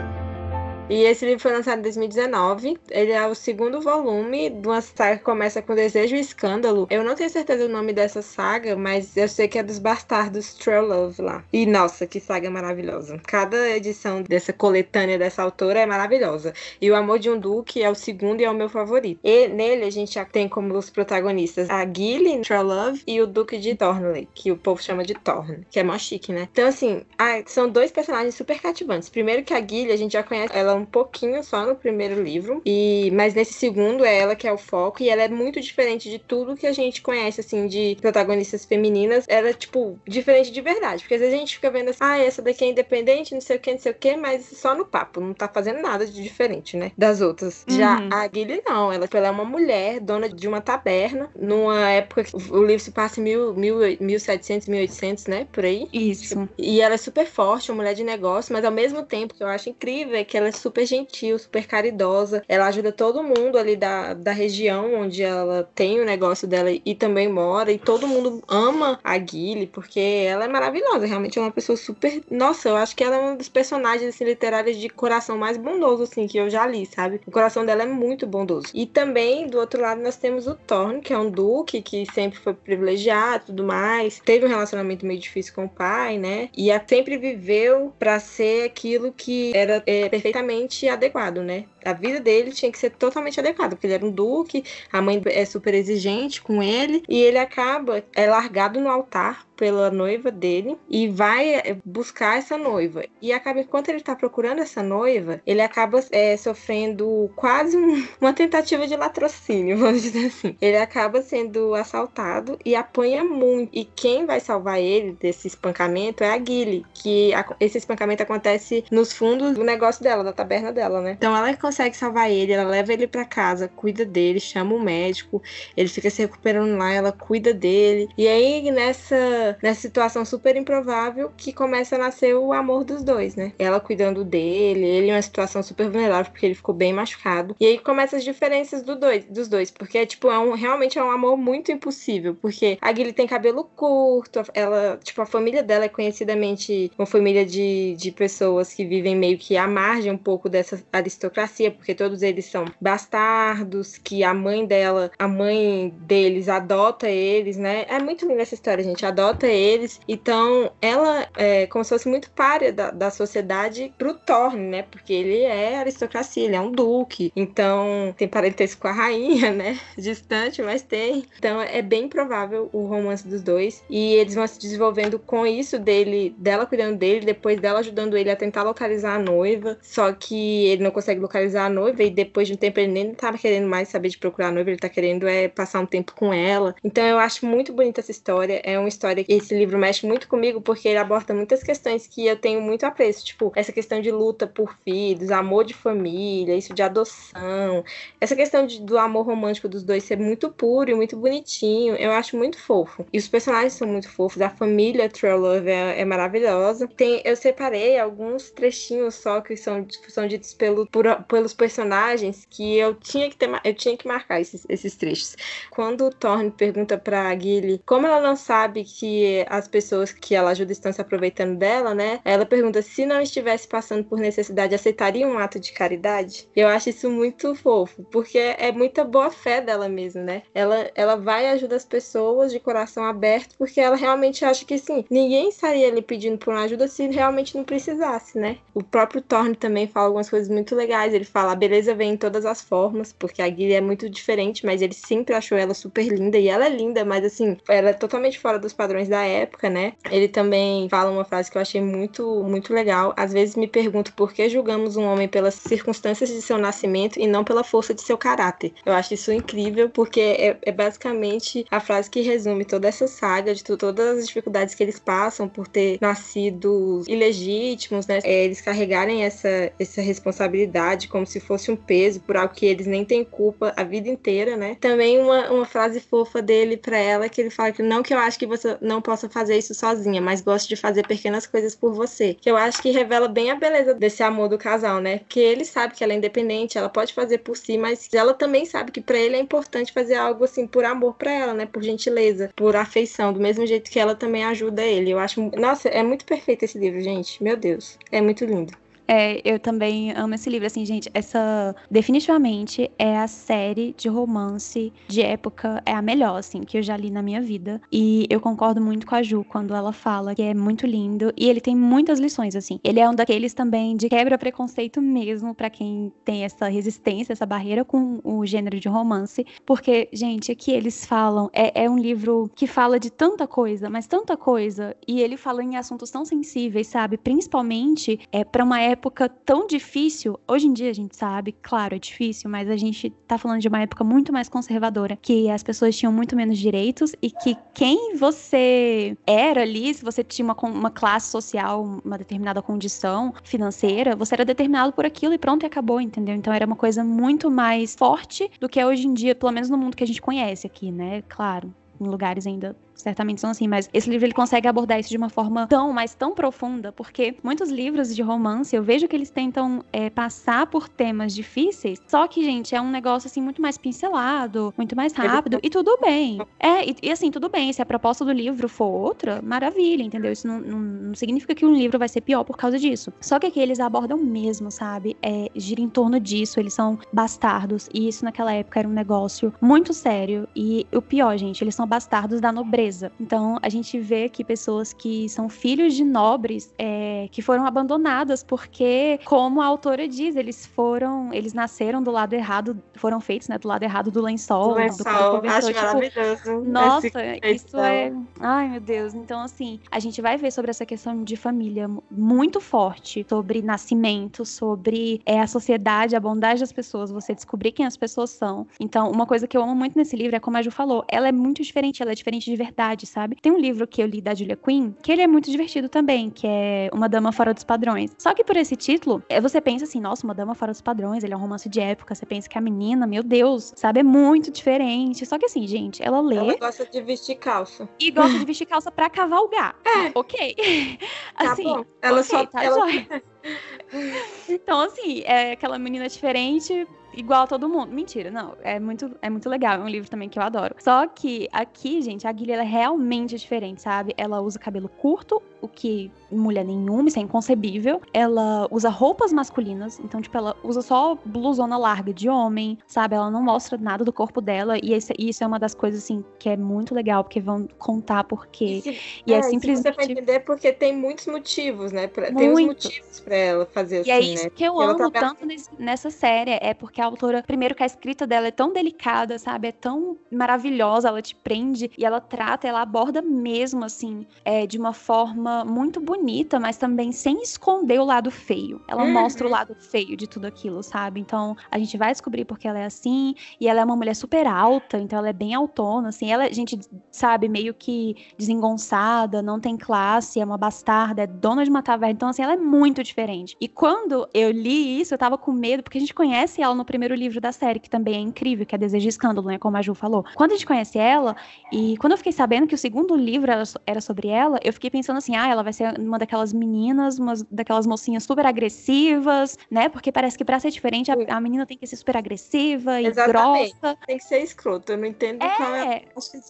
E esse livro foi lançado em 2019. Ele é o segundo volume de uma saga que começa com Desejo e Escândalo. Eu não tenho certeza do nome dessa saga, mas eu sei que é dos bastardos True Love lá. E nossa, que saga maravilhosa. Cada edição dessa coletânea dessa autora é maravilhosa. E O Amor de um Duque é o segundo e é o meu favorito. E nele a gente já tem como os protagonistas a Gilly, True Love, e o Duque de Thornley, que o povo chama de Thorn, que é mó chique, né? Então, assim, são dois personagens super cativantes. Primeiro que a Gilly, a gente já conhece ela um pouquinho só no primeiro livro, e mas nesse segundo é ela que é o foco e ela é muito diferente de tudo que a gente conhece assim de protagonistas femininas. Ela é tipo diferente de verdade, porque às vezes a gente fica vendo assim, ah, essa daqui é independente, não sei o que, não sei o que, mas só no papo, não tá fazendo nada de diferente, né, das outras. Uhum. Já a Gilly não, ela, ela é uma mulher dona de uma taberna numa época que o livro se passa em mil, mil, 1700, 1800, né, por aí. Isso. E ela é super forte, uma mulher de negócio, mas ao mesmo tempo que eu acho incrível é que ela é super gentil, super caridosa. Ela ajuda todo mundo ali da, da região onde ela tem o negócio dela e também mora. E todo mundo ama a Guile, porque ela é maravilhosa. Realmente é uma pessoa super. Nossa, eu acho que ela é uma dos personagens assim, literários de coração mais bondoso, assim, que eu já li, sabe? O coração dela é muito bondoso. E também, do outro lado, nós temos o Thorne, que é um duque que sempre foi privilegiado tudo mais. Teve um relacionamento meio difícil com o pai, né? E sempre viveu para ser aquilo que era é, perfeitamente adequado, né? A vida dele tinha que ser totalmente adequada, porque ele era um duque, a mãe é super exigente com ele, e ele acaba é largado no altar pela noiva dele e vai é, buscar essa noiva. E acaba, enquanto ele tá procurando essa noiva, ele acaba é, sofrendo quase um, uma tentativa de latrocínio, vamos dizer assim. Ele acaba sendo assaltado e apanha muito. E quem vai salvar ele desse espancamento é a Gilly, que a, esse espancamento acontece nos fundos do negócio dela, da taberna dela, né? Então ela consegue salvar ele, ela leva ele para casa, cuida dele, chama o médico, ele fica se recuperando lá, ela cuida dele. E aí nessa, nessa situação super improvável que começa a nascer o amor dos dois, né? Ela cuidando dele, ele em uma situação super vulnerável porque ele ficou bem machucado. E aí começa as diferenças do dois, dos dois, porque tipo é um realmente é um amor muito impossível, porque a Gilly tem cabelo curto, ela, tipo a família dela é conhecidamente uma família de, de pessoas que vivem meio que à margem um pouco dessa aristocracia, porque todos eles são bastardos, que a mãe dela, a mãe deles adota eles, né? É muito linda essa história, gente. Adota eles. Então, ela é como se fosse muito párea da, da sociedade pro Thorne, né? Porque ele é aristocracia, ele é um duque. Então, tem parentesco com a rainha, né? Distante, mas tem. Então, é bem provável o romance dos dois. E eles vão se desenvolvendo com isso dele, dela cuidando dele, depois dela ajudando ele a tentar localizar a noiva. Só que ele não consegue localizar a noiva e depois de um tempo ele nem tá querendo mais saber de procurar a noiva, ele tá querendo é passar um tempo com ela. Então eu acho muito bonita essa história. É uma história que esse livro mexe muito comigo porque ele aborda muitas questões que eu tenho muito apreço, tipo, essa questão de luta por filhos, amor de família, isso de adoção, essa questão de, do amor romântico dos dois ser muito puro e muito bonitinho. Eu acho muito fofo. E os personagens são muito fofos, a família True Love é, é maravilhosa. Tem, eu separei alguns trechinhos só que são, são ditos pelo, por, pelos personagens que eu tinha que ter, eu tinha que marcar esses, esses trechos. Quando o Thorne pergunta pra Gilly como ela não sabe que as pessoas que ela ajuda estão se aproveitando dela, né? Ela pergunta se não estivesse passando por necessidade, aceitaria um ato de caridade? Eu acho isso muito fofo, porque é muita boa fé dela mesmo, né? Ela, ela vai e ajuda as pessoas de coração aberto, porque ela realmente acha que, sim, ninguém estaria ali pedindo por uma ajuda se realmente não precisasse, né? O próprio Thorne também fala algumas coisas muito legais. Ele fala: a beleza vem em todas as formas, porque a Guilherme é muito diferente, mas ele sempre achou ela super linda, e ela é linda, mas assim, ela é totalmente fora dos padrões da época, né? Ele também fala uma frase que eu achei muito, muito legal. Às vezes me pergunto por que julgamos um homem pelas circunstâncias de seu nascimento e não pela força de seu caráter. Eu acho isso incrível, porque é, é basicamente a frase que resume toda essa saga, de todas as dificuldades que eles passam por ter nascido ilegítimos, né? É, eles carregarem essa, essa responsabilidade como se fosse um peso por algo que eles nem têm culpa a vida inteira, né? Também uma, uma frase fofa dele para ela que ele fala que não que eu acho que você não possa fazer isso sozinha, mas gosto de fazer pequenas coisas por você. Que eu acho que revela bem a beleza desse amor do casal, né? Porque ele sabe que ela é independente, ela pode fazer por si, mas ela também sabe que para ele é importante fazer algo assim por amor para ela, né? Por gentileza, por afeição, do mesmo jeito que ela também ajuda ele. Eu acho, nossa, é muito perfeito esse livro, gente. Meu Deus, é muito lindo. É, eu também amo esse livro, assim, gente. Essa definitivamente é a série de romance de época, é a melhor, assim, que eu já li na minha vida. E eu concordo muito com a Ju quando ela fala que é muito lindo. E ele tem muitas lições, assim. Ele é um daqueles também de quebra preconceito mesmo, para quem tem essa resistência, essa barreira com o gênero de romance. Porque, gente, aqui eles falam, é, é um livro que fala de tanta coisa, mas tanta coisa. E ele fala em assuntos tão sensíveis, sabe? Principalmente é para uma época época tão difícil, hoje em dia a gente sabe, claro, é difícil, mas a gente tá falando de uma época muito mais conservadora, que as pessoas tinham muito menos direitos e que quem você era ali, se você tinha uma, uma classe social, uma determinada condição financeira, você era determinado por aquilo e pronto, e acabou, entendeu? Então era uma coisa muito mais forte do que é hoje em dia, pelo menos no mundo que a gente conhece aqui, né? Claro, em lugares ainda certamente são assim, mas esse livro ele consegue abordar isso de uma forma tão, mas tão profunda, porque muitos livros de romance eu vejo que eles tentam é, passar por temas difíceis, só que, gente, é um negócio assim muito mais pincelado, muito mais rápido, e tudo bem. É, e, e, assim, tudo bem, se a proposta do livro for outra, maravilha, entendeu? Isso não, não, não, significa que um livro vai ser pior por causa disso. Só que aqui eles abordam mesmo, sabe? É, gira em torno disso, eles são bastardos, e isso naquela época era um negócio muito sério, e o pior, gente, eles são bastardos da nobreza então, a gente vê aqui pessoas que são filhos de nobres é, que foram abandonadas porque, como a autora diz, eles foram, eles nasceram do lado errado, foram feitos, né, do lado errado do lençol. Do lençol, do acho tipo, maravilhoso. Nossa, isso é... Ai, meu Deus. Então, assim, a gente vai ver sobre essa questão de família muito forte, sobre nascimento, sobre é, a sociedade, a bondade das pessoas, você descobrir quem as pessoas são. Então, uma coisa que eu amo muito nesse livro é como a Ju falou, ela é muito diferente, ela é diferente de verdade verdade, sabe? Tem um livro que eu li da Julia Quinn, que ele é muito divertido também, que é Uma Dama Fora dos Padrões. Só que por esse título, é, você pensa assim, nossa, Uma Dama Fora dos Padrões, ele é um romance de época, você pensa que a menina, meu Deus, sabe, é muito diferente. Só que assim, gente, ela lê... Ela gosta de vestir calça. E gosta de vestir calça pra cavalgar. É. Ok. Tá assim, bom. Ela okay, só... Tá ela... então, assim, é aquela menina diferente igual a todo mundo. Mentira, não. É muito, é muito legal. É um livro também que eu adoro. Só que aqui, gente, a Guilherme é realmente diferente, sabe? Ela usa cabelo curto, o que mulher nenhuma, isso é inconcebível. Ela usa roupas masculinas, então, tipo, ela usa só blusona larga de homem, sabe? Ela não mostra nada do corpo dela, e isso, isso é uma das coisas, assim, que é muito legal, porque vão contar porquê. E, é, é simplesmente... Você vai entender porque tem muitos motivos, né? Pra, tem os motivos pra ela fazer assim, E é assim, isso né? que eu amo tá... tanto nesse, nessa série, é porque a autora, primeiro que a escrita dela é tão delicada, sabe? É tão maravilhosa, ela te prende, e ela trata, ela aborda mesmo, assim, é, de uma forma muito bonita, mas também sem esconder o lado feio. Ela uhum. mostra o lado feio de tudo aquilo, sabe? Então a gente vai descobrir porque ela é assim, e ela é uma mulher super alta, então ela é bem autona, assim. Ela, a gente sabe, meio que desengonçada, não tem classe, é uma bastarda, é dona de uma taverna, então assim, ela é muito diferente. E quando eu li isso, eu tava com medo, porque a gente conhece ela no primeiro livro da série, que também é incrível, que é Desejo de Escândalo, né? Como a Ju falou. Quando a gente conhece ela, e quando eu fiquei sabendo que o segundo livro era, era sobre ela, eu fiquei pensando assim, ah, ela vai ser uma daquelas meninas, uma daquelas mocinhas super agressivas, né? Porque parece que pra ser diferente, a, a menina tem que ser super agressiva e Exatamente. grossa. Tem que ser escroto, eu não entendo é, qual é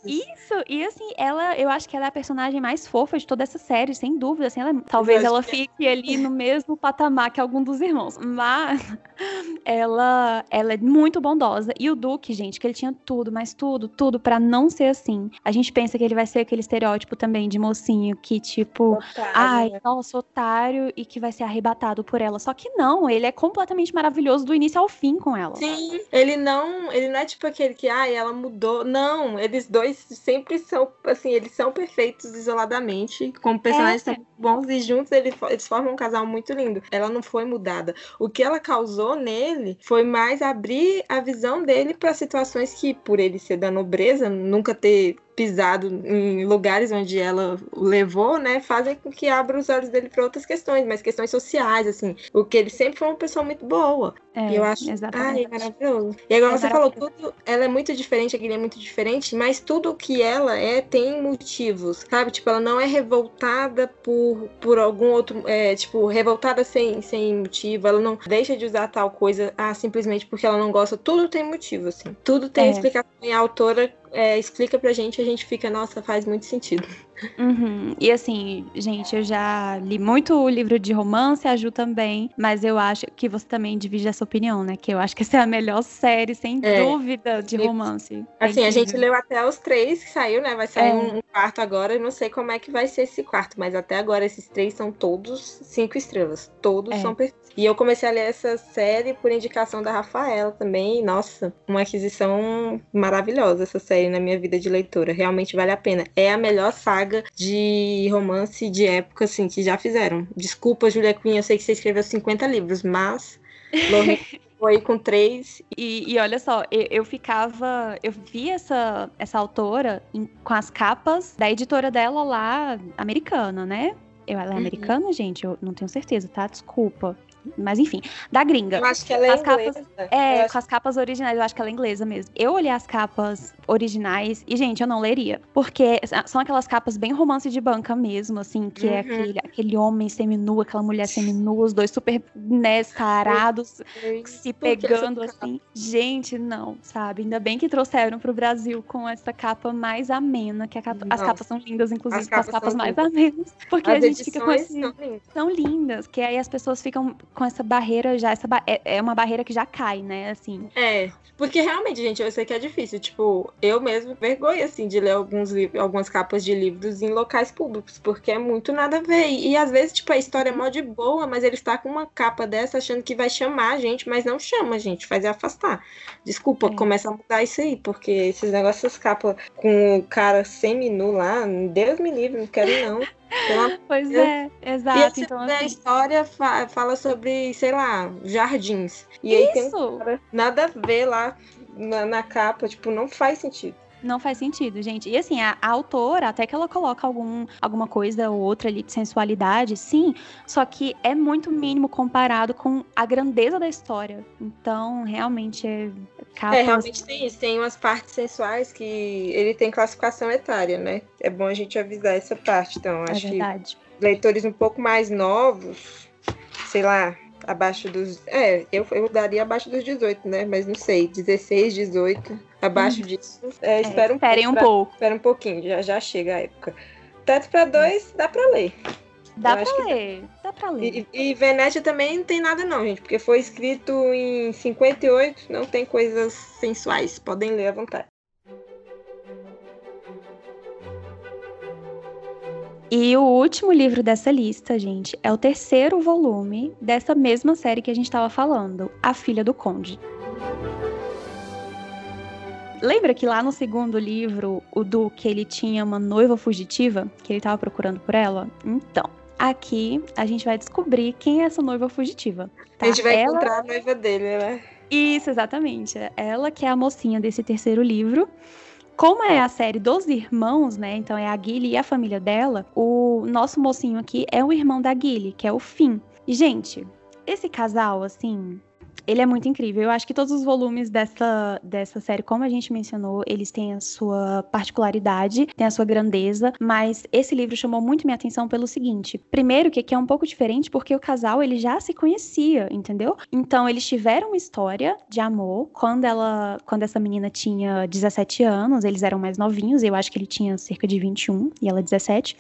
Isso, e assim, ela, eu acho que ela é a personagem mais fofa de toda essa série, sem dúvida, assim, ela, é, talvez ela é. fique ali no mesmo patamar que algum dos irmãos, mas ela, ela é muito bondosa, e o Duque, gente, que ele tinha tudo, mas tudo, tudo para não ser assim. A gente pensa que ele vai ser aquele estereótipo também de mocinho que, tipo, otário, ai, né? nossa, otário e que vai ser arrebatado por ela. Só que não, ele é completamente maravilhoso do início ao fim com ela. Sim, ele não, ele não é tipo aquele que, ai, ela mudou. Não, eles dois sempre são, assim, eles são perfeitos isoladamente, como personagens é. bons e juntos eles, eles formam um casal muito lindo. Ela não foi mudada. O que ela causou nele foi mais abrir a visão dele para situações que, por ele ser da nobreza, nunca ter pisado em lugares onde ela o levou, né, fazem com que abra os olhos dele para outras questões, mas questões sociais, assim. O que ele sempre foi uma pessoa muito boa. É, e eu acho, exatamente. ai, maravilhoso. E agora é você falou tudo, ela é muito diferente, a Guilherme é muito diferente, mas tudo que ela é tem motivos, sabe? Tipo, ela não é revoltada por, por algum outro, é, tipo, revoltada sem, sem motivo, ela não deixa de usar tal coisa, ah, simplesmente porque ela não gosta. Tudo tem motivo, assim. Tudo tem é. explicação e a autora é, explica pra gente, a gente fica, nossa, faz muito sentido. Uhum. E assim, gente, eu já li muito o livro de romance, a Ju também, mas eu acho que você também divide essa opinião, né? Que eu acho que essa é a melhor série, sem é. dúvida, de romance. Assim, é a gente leu até os três que saiu, né? Vai sair é. um quarto agora, eu não sei como é que vai ser esse quarto, mas até agora esses três são todos cinco estrelas. Todos é. são perfeitos. E eu comecei a ler essa série por indicação da Rafaela também. Nossa, uma aquisição maravilhosa essa série na minha vida de leitora. Realmente vale a pena. É a melhor saga de romance de época, assim, que já fizeram. Desculpa, Julia Quinn, eu sei que você escreveu 50 livros, mas foi com três. E, e olha só, eu, eu, ficava. Eu vi essa, essa autora em, com as capas da editora dela lá, americana, né? Eu, ela é uhum. americana, gente? Eu não tenho certeza, tá? Desculpa. Mas enfim, da gringa. Eu acho que ela é as inglesa. Capas, é, com as capas originais, eu acho que ela é inglesa mesmo. Eu olhei as capas originais e, gente, eu não leria. Porque são aquelas capas bem romance de banca mesmo, assim, que é uhum. é aquele, aquele homem seminu, aquela mulher seminu, os dois super, né, tarados, se pegando, assim. Gente, não, sabe? Ainda bem que trouxeram pro Brasil com essa capa mais amena, que capa, as capas são lindas, inclusive, as capas, as capas mais lindas. amenas. Porque as a gente fica com esse... São lindas. são lindas, que aí as pessoas ficam com essa barreira já, essa ba é, é uma barreira que já cai, né, assim. É, porque realmente, gente, eu sei que é difícil, tipo, eu mesmo vergonho, assim, de ler alguns algumas capas de livros em locais públicos, porque é muito nada a ver, e, e às vezes, tipo, a história é mó de boa, mas ele está com uma capa dessa achando que vai chamar a gente, mas não chama a gente, faz é afastar. Desculpa, é. começa a mudar isso aí, porque esses negócios, essas capas com o cara semi-nu lá, Deus me livre, não quero não. Pois é, exato. E então, assim... a história fa fala sobre, sei lá, jardins. E aí tem um cara, nada a ver lá na, na capa, tipo, não faz sentido. Não faz sentido, gente. E assim, a, a, autora, até que ela coloca algum, alguma coisa ou outra ali de sensualidade, sim, só que é muito mínimo comparado com a grandeza da história. Então, realmente é. É, realmente tem isso. Tem umas partes sensuais que ele tem classificação etária, né? É bom a gente avisar essa parte. Então, é acho é verdade. que leitores um pouco mais novos, sei lá, abaixo dos. É, eu, eu daria abaixo dos 18, né? Mas não sei, 16, 18, abaixo hum. disso. É, espera é, um esperem pouco. um pouco. Espera um pouquinho, já, já chega a época. Teto para dois, dá para ler. Dá eu pra ler, dá pra ler. E, e Venécia também não tem nada não, gente, porque foi escrito em 58, não tem coisas sensuais, podem ler à vontade. E o último livro dessa lista, gente, é o terceiro volume dessa mesma série que a gente estava falando, A Filha do Conde. Lembra que lá no segundo livro, o Duque, ele tinha uma noiva fugitiva, que ele estava procurando por ela? Então, aqui a gente vai descobrir quem é essa noiva fugitiva. Tá? A gente vai ela... encontrar a noiva dele, né? Isso, exatamente. Ela que é a mocinha desse terceiro livro. Como é a série dos irmãos, né? Então é a Gilly e a família dela. O nosso mocinho aqui é o irmão da Gilly, que é o Finn. E, gente, esse casal, assim, ele é muito incrível. Eu acho que todos os volumes dessa, dessa série, como a gente mencionou, eles têm a sua particularidade, têm a sua grandeza, mas esse livro chamou muito minha atenção pelo seguinte: primeiro, que aqui é um pouco diferente porque o casal ele já se conhecia, entendeu? Então eles tiveram uma história de amor quando ela, quando essa menina tinha 17 anos, eles eram mais novinhos, eu acho que ele tinha cerca de 21 e ela 17.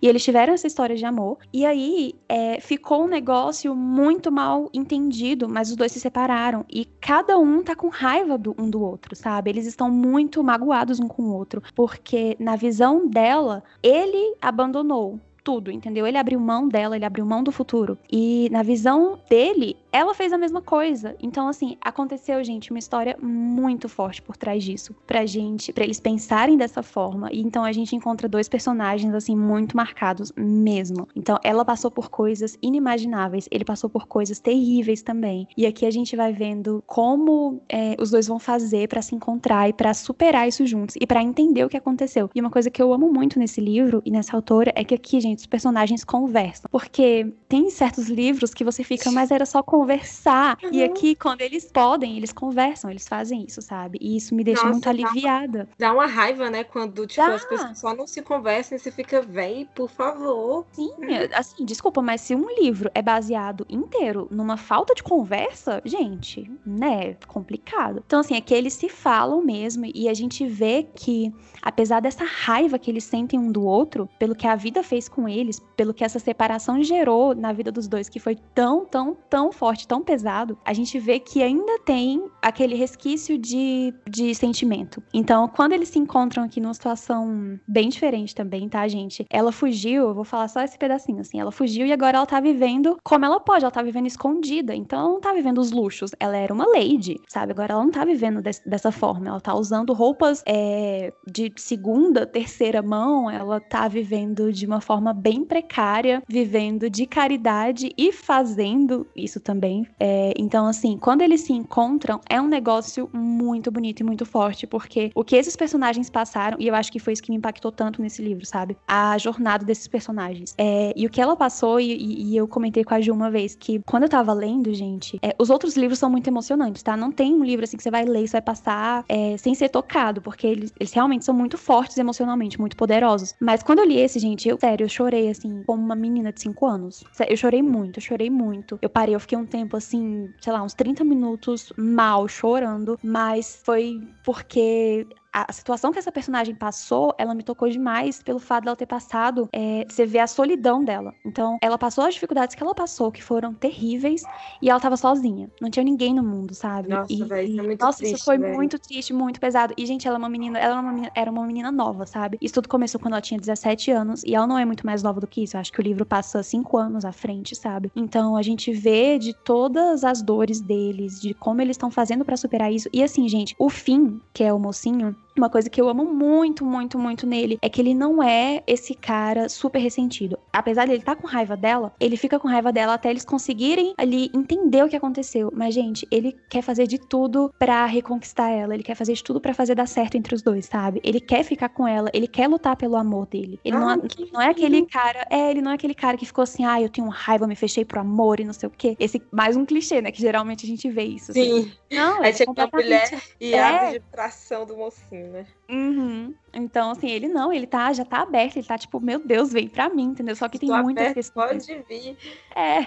E eles tiveram essa história de amor. E aí é, ficou um negócio muito mal entendido, mas os dois se separaram e cada um tá com raiva do, um do outro, sabe? Eles estão muito magoados um com o outro, porque na visão dela, ele abandonou tudo, entendeu? Ele abriu mão dela, ele abriu mão do futuro. E na visão dele, ela fez a mesma coisa. Então, assim, aconteceu, gente, uma história muito forte por trás disso. Pra gente, pra eles pensarem dessa forma. E então a gente encontra dois personagens, assim, muito marcados mesmo. Então, ela passou por coisas inimagináveis, ele passou por coisas terríveis também. E aqui a gente vai vendo como é, os dois vão fazer para se encontrar e para superar isso juntos e para entender o que aconteceu. E uma coisa que eu amo muito nesse livro e nessa autora é que aqui, gente, os personagens conversam. Porque tem certos livros que você fica, mas era só conversar. Uhum. E aqui, quando eles podem, eles conversam, eles fazem isso, sabe? E isso me deixa Nossa, muito aliviada. Dá uma, raiva, né? Quando, tipo, dá. as pessoas só não se conversam e você fica, véi, por favor. Sim, assim, desculpa, mas se um livro é baseado inteiro numa falta de conversa, gente, né? Complicado. Então, assim, é que eles se falam mesmo e a gente vê que, apesar dessa raiva que eles sentem um do outro, pelo que a vida fez com eles, pelo que essa separação gerou na vida dos dois, que foi tão, tão, tão forte forte, tão pesado, a gente vê que ainda tem aquele resquício de, de sentimento. Então, quando eles se encontram aqui numa situação bem diferente também, tá, gente? Ela fugiu, eu vou falar só esse pedacinho, assim, ela fugiu e agora ela tá vivendo como ela pode, ela tá vivendo escondida. Então, ela não tá vivendo os luxos, ela era uma lady, sabe? Agora ela não tá vivendo dessa forma, ela tá usando roupas é, de segunda, terceira mão, ela tá vivendo de uma forma bem precária, vivendo de caridade e fazendo isso também também. É, então, assim, quando eles se encontram, é um negócio muito bonito e muito forte, porque o que esses personagens passaram, e eu acho que foi isso que me impactou tanto nesse livro, sabe? A jornada desses personagens. É, e o que ela passou, e, e, eu comentei com a Ju uma vez, que quando eu tava lendo, gente, é, os outros livros são muito emocionantes, tá? Não tem um livro assim que você vai ler e você vai passar é, sem ser tocado, porque eles, eles realmente são muito fortes emocionalmente, muito poderosos. Mas quando eu li esse, gente, eu, sério, eu chorei, assim, como uma menina de 5 anos. Eu chorei muito, eu chorei muito. Eu parei, eu fiquei um tempo assim, sei lá, uns 30 minutos mal, chorando, mas foi porque a situação que essa personagem passou, ela me tocou demais pelo fato dela ter passado, é, você vê a solidão dela. Então, ela passou as dificuldades que ela passou, que foram terríveis, e ela tava sozinha. Não tinha ninguém no mundo, sabe? Nossa, e, véio, isso é muito nossa, triste, isso foi véio. muito triste, muito pesado. E, gente, ela é uma menina, ela era uma menina, era uma menina nova, sabe? Isso tudo começou quando ela tinha 17 anos, e ela não é muito mais nova do que isso. Eu acho que o livro passa 5 anos à frente, sabe? Então, a gente vê de todas as dores deles, de como eles estão fazendo para superar isso. E assim, gente, o fim, que é o mocinho, uma coisa que eu amo muito, muito, muito nele é que ele não é esse cara super ressentido. Apesar dele estar tá com raiva dela, ele fica com raiva dela até eles conseguirem ali entender o que aconteceu. Mas, gente, ele quer fazer de tudo para reconquistar ela. Ele quer fazer de tudo para fazer dar certo entre os dois, sabe? Ele quer ficar com ela, ele quer lutar pelo amor dele. Ele não, não é aquele cara. É, ele não é aquele cara que ficou assim, ah, eu tenho raiva, me fechei pro amor e não sei o quê. Esse mais um clichê, né? Que geralmente a gente vê isso. Sim. Assim. Não, Aí chega uma mulher e é. abre de do mocinho né? Uhum. Então, assim, ele não, ele tá, já tá aberto, ele tá tipo, meu Deus, vem pra mim, entendeu? Só que tem muitas questões. Pode vir. É,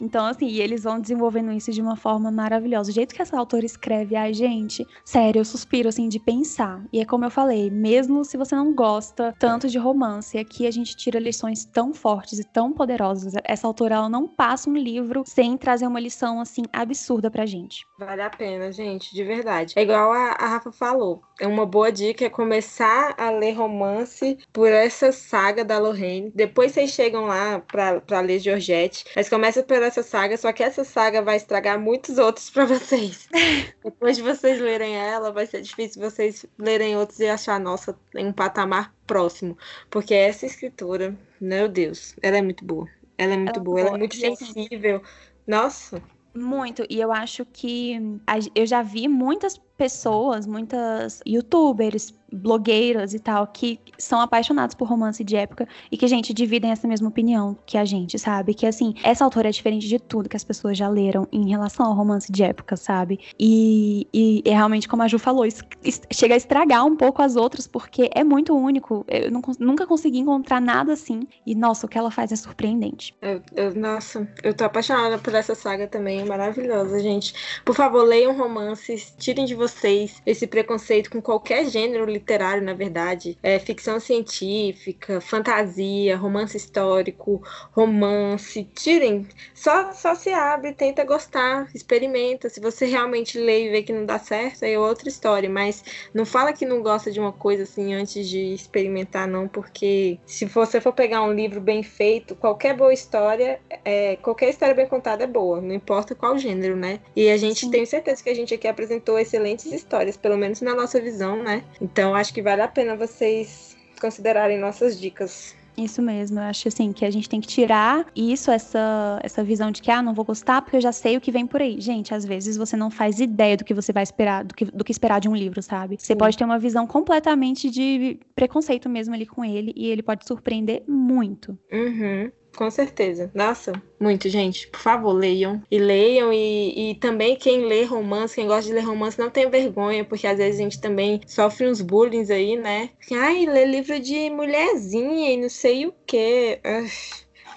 então, assim, e eles vão desenvolvendo isso de uma forma maravilhosa. O jeito que essa autora escreve, ai, gente, sério, eu suspiro, assim, de pensar. E é como eu falei, mesmo se você não gosta tanto de romance, aqui a gente tira lições tão fortes e tão poderosas. Essa autora, ela não passa um livro sem trazer uma lição, assim, absurda pra gente. Vale a pena, gente, de verdade. É igual a, a Rafa falou. É uma boa dica é começar a ler romance por essa saga da Lorraine. Depois vocês chegam lá pra, pra ler Georgette. Mas começa por essa saga, só que essa saga vai estragar muitos outros para vocês. Depois de vocês lerem ela, vai ser difícil vocês lerem outros e achar, nossa, em um patamar próximo. Porque essa escritora, meu Deus, ela é muito boa. Ela é muito ela boa, ela é muito sensível. Nossa. Muito. E eu acho que eu já vi muitas pessoas, muitas youtubers, blogueiras e tal, que são apaixonados por romance de época e que, gente, dividem essa mesma opinião que a gente, sabe? Que, assim, essa autora é diferente de tudo que as pessoas já leram em relação ao romance de época, sabe? E, e, e realmente, como a Ju falou, chega a estragar um pouco as outras, porque é muito único. Eu não, nunca consegui encontrar nada assim. E, nossa, o que ela faz é surpreendente. Eu, eu, nossa, eu tô apaixonada por essa saga também, maravilhosa, gente. Por favor, leiam romances, tirem de vocês esse preconceito com qualquer gênero literário, na verdade. É, ficção científica, fantasia, romance histórico, romance. Tirem. Só, só se abre, tenta gostar, experimenta. Se você realmente lê e vê que não dá certo, aí é outra história. Mas não fala que não gosta de uma coisa assim antes de experimentar, não, porque se você for pegar um livro bem feito, qualquer boa história, é, qualquer história bem contada é boa, não importa qual gênero, né? E a gente Sim. tem certeza que a gente aqui apresentou excelentes histórias, pelo menos na nossa visão, né? Então acho que vale a pena vocês considerarem nossas dicas. Isso mesmo, eu acho assim que a gente tem que tirar isso, essa, essa visão de que ah, não vou gostar porque eu já sei o que vem por aí. Gente, às vezes você não faz ideia do que você vai esperar, do que, do que esperar de um livro, sabe? Você Sim. pode ter uma visão completamente de preconceito mesmo ali com ele e ele pode surpreender muito. Uhum. Com certeza. Nossa, muito, gente. Por favor, leiam. E leiam. E, e também quem lê romance, quem gosta de ler romance, não tem vergonha, porque às vezes a gente também sofre uns bullying aí, né? Ai, lê livro de mulherzinha e não sei o quê.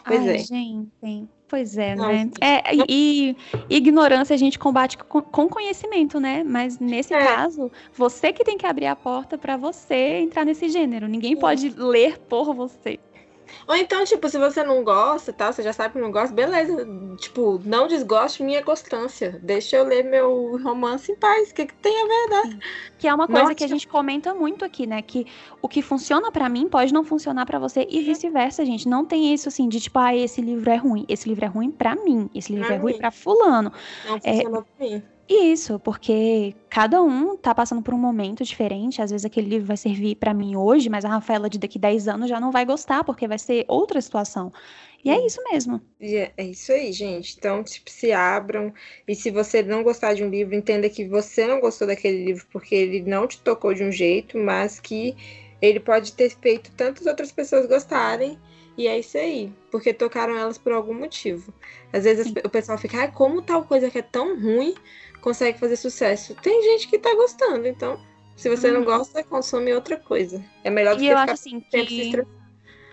Pois Ai, é. gente. Pois é, né? É, e, e, ignorância a gente combate com, com conhecimento, né? Mas nesse é. caso, você que tem que abrir a porta para você entrar nesse gênero. Ninguém pode ler por você. Ou então, tipo, se você não gosta, tá? Você já sabe que não gosta, beleza. Tipo, não desgoste minha constância. Deixa eu ler meu romance em paz. O que, que tem a ver, né? Que é uma coisa Nossa. que a gente comenta muito aqui, né? Que o que funciona para mim pode não funcionar para você e vice-versa, gente. Não tem isso assim de tipo, ah, esse livro é ruim. Esse livro é ruim para mim. Esse livro pra é mim. ruim para fulano. Não funciona é... pra mim. Isso, porque cada um tá passando por um momento diferente. Às vezes aquele livro vai servir para mim hoje, mas a Rafaela de daqui 10 anos já não vai gostar, porque vai ser outra situação. E é isso mesmo. É, é isso aí, gente. Então, tipo, se abram. E se você não gostar de um livro, entenda que você não gostou daquele livro porque ele não te tocou de um jeito, mas que ele pode ter feito tantas outras pessoas gostarem. E é isso aí, porque tocaram elas por algum motivo. Às vezes Sim. o pessoal fica, ah, como tal coisa que é tão ruim consegue fazer sucesso. Tem gente que tá gostando, então se você uhum. não gosta, consome outra coisa. É melhor do e que eu ficar acho, assim, que...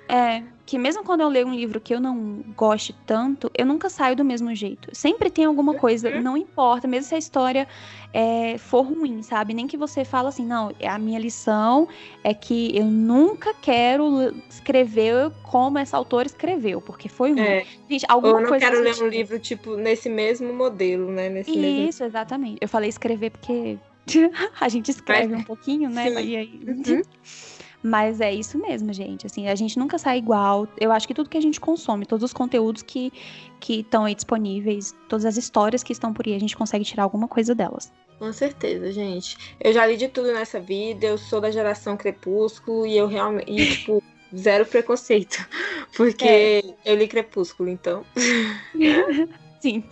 É, que mesmo quando eu leio um livro que eu não goste tanto, eu nunca saio do mesmo jeito. Sempre tem alguma coisa, uhum. não importa, mesmo se a história é, for ruim, sabe? Nem que você fala assim, não, a minha lição é que eu nunca quero escrever como essa autora escreveu, porque foi ruim. É. Gente, alguma Ou eu não coisa quero ler um livro, tipo, nesse mesmo modelo, né? Nesse Isso, mesmo... exatamente. Eu falei escrever porque a gente escreve um pouquinho, né? Sim. E aí... Uhum. Mas é isso mesmo, gente. Assim, a gente nunca sai igual. Eu acho que tudo que a gente consome, todos os conteúdos que que estão aí disponíveis, todas as histórias que estão por aí, a gente consegue tirar alguma coisa delas. Com certeza, gente. Eu já li de tudo nessa vida, eu sou da geração Crepúsculo e eu realmente, e, tipo, zero preconceito, porque é. eu li Crepúsculo, então. Sim.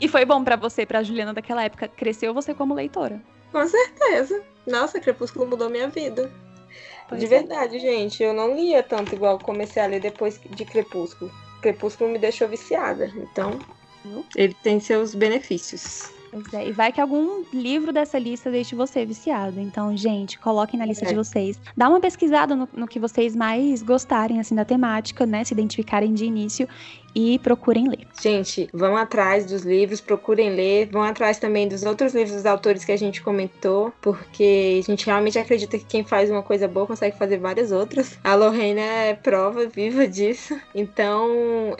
E foi bom para você, para Juliana daquela época, cresceu você como leitora. Com certeza. Nossa, Crepúsculo mudou minha vida. Pois de é. verdade, gente. Eu não lia tanto igual comecei a ler depois de Crepúsculo. Crepúsculo me deixou viciada. Então, ele tem seus benefícios. Pois é, e vai que algum livro dessa lista deixe você viciado. Então, gente, coloquem na lista é. de vocês. Dá uma pesquisada no, no, que vocês mais gostarem, assim, da temática, né? Se identificarem de início e procurem ler. Gente, vão atrás dos livros, procurem ler, vão atrás também dos outros livros dos autores que a gente comentou, porque a gente realmente acredita que quem faz uma coisa boa consegue fazer várias outras. A Lorraine é prova viva disso. Então,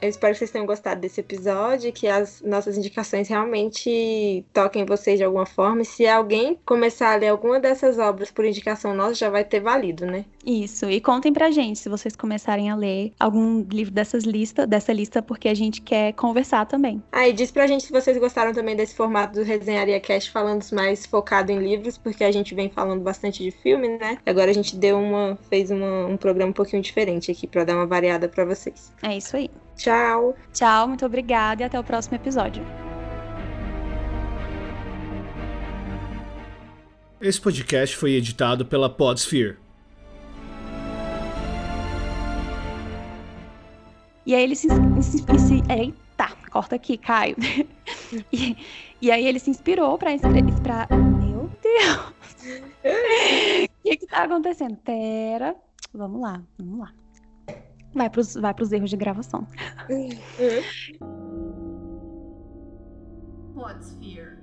eu espero que vocês tenham gostado desse episódio, que as nossas indicações realmente toquem vocês de alguma forma. E se alguém começar a ler alguma dessas obras por indicação nossa, já vai ter valido, né? Isso. E contem pra gente se vocês começarem a ler algum livro dessas listas, dessa lista, porque a gente quer conversar também. Ah, e diz pra gente se vocês gostaram também desse formato do Resenharia Cast, falando mais focado em livros, porque a gente vem falando bastante de filme, né? Agora a gente deu uma. fez uma, um programa um pouquinho diferente aqui para dar uma variada para vocês. É isso aí. Tchau. Tchau, muito obrigada e até o próximo episódio. Esse podcast foi editado pela Podsphere. E aí ele se, se, se eita, corta aqui, Caio. E, e aí ele se inspirou para para meu Deus. O que que tá acontecendo? Pera, vamos lá, vamos lá. Vai pros, vai pros erros de gravação. Podsphere.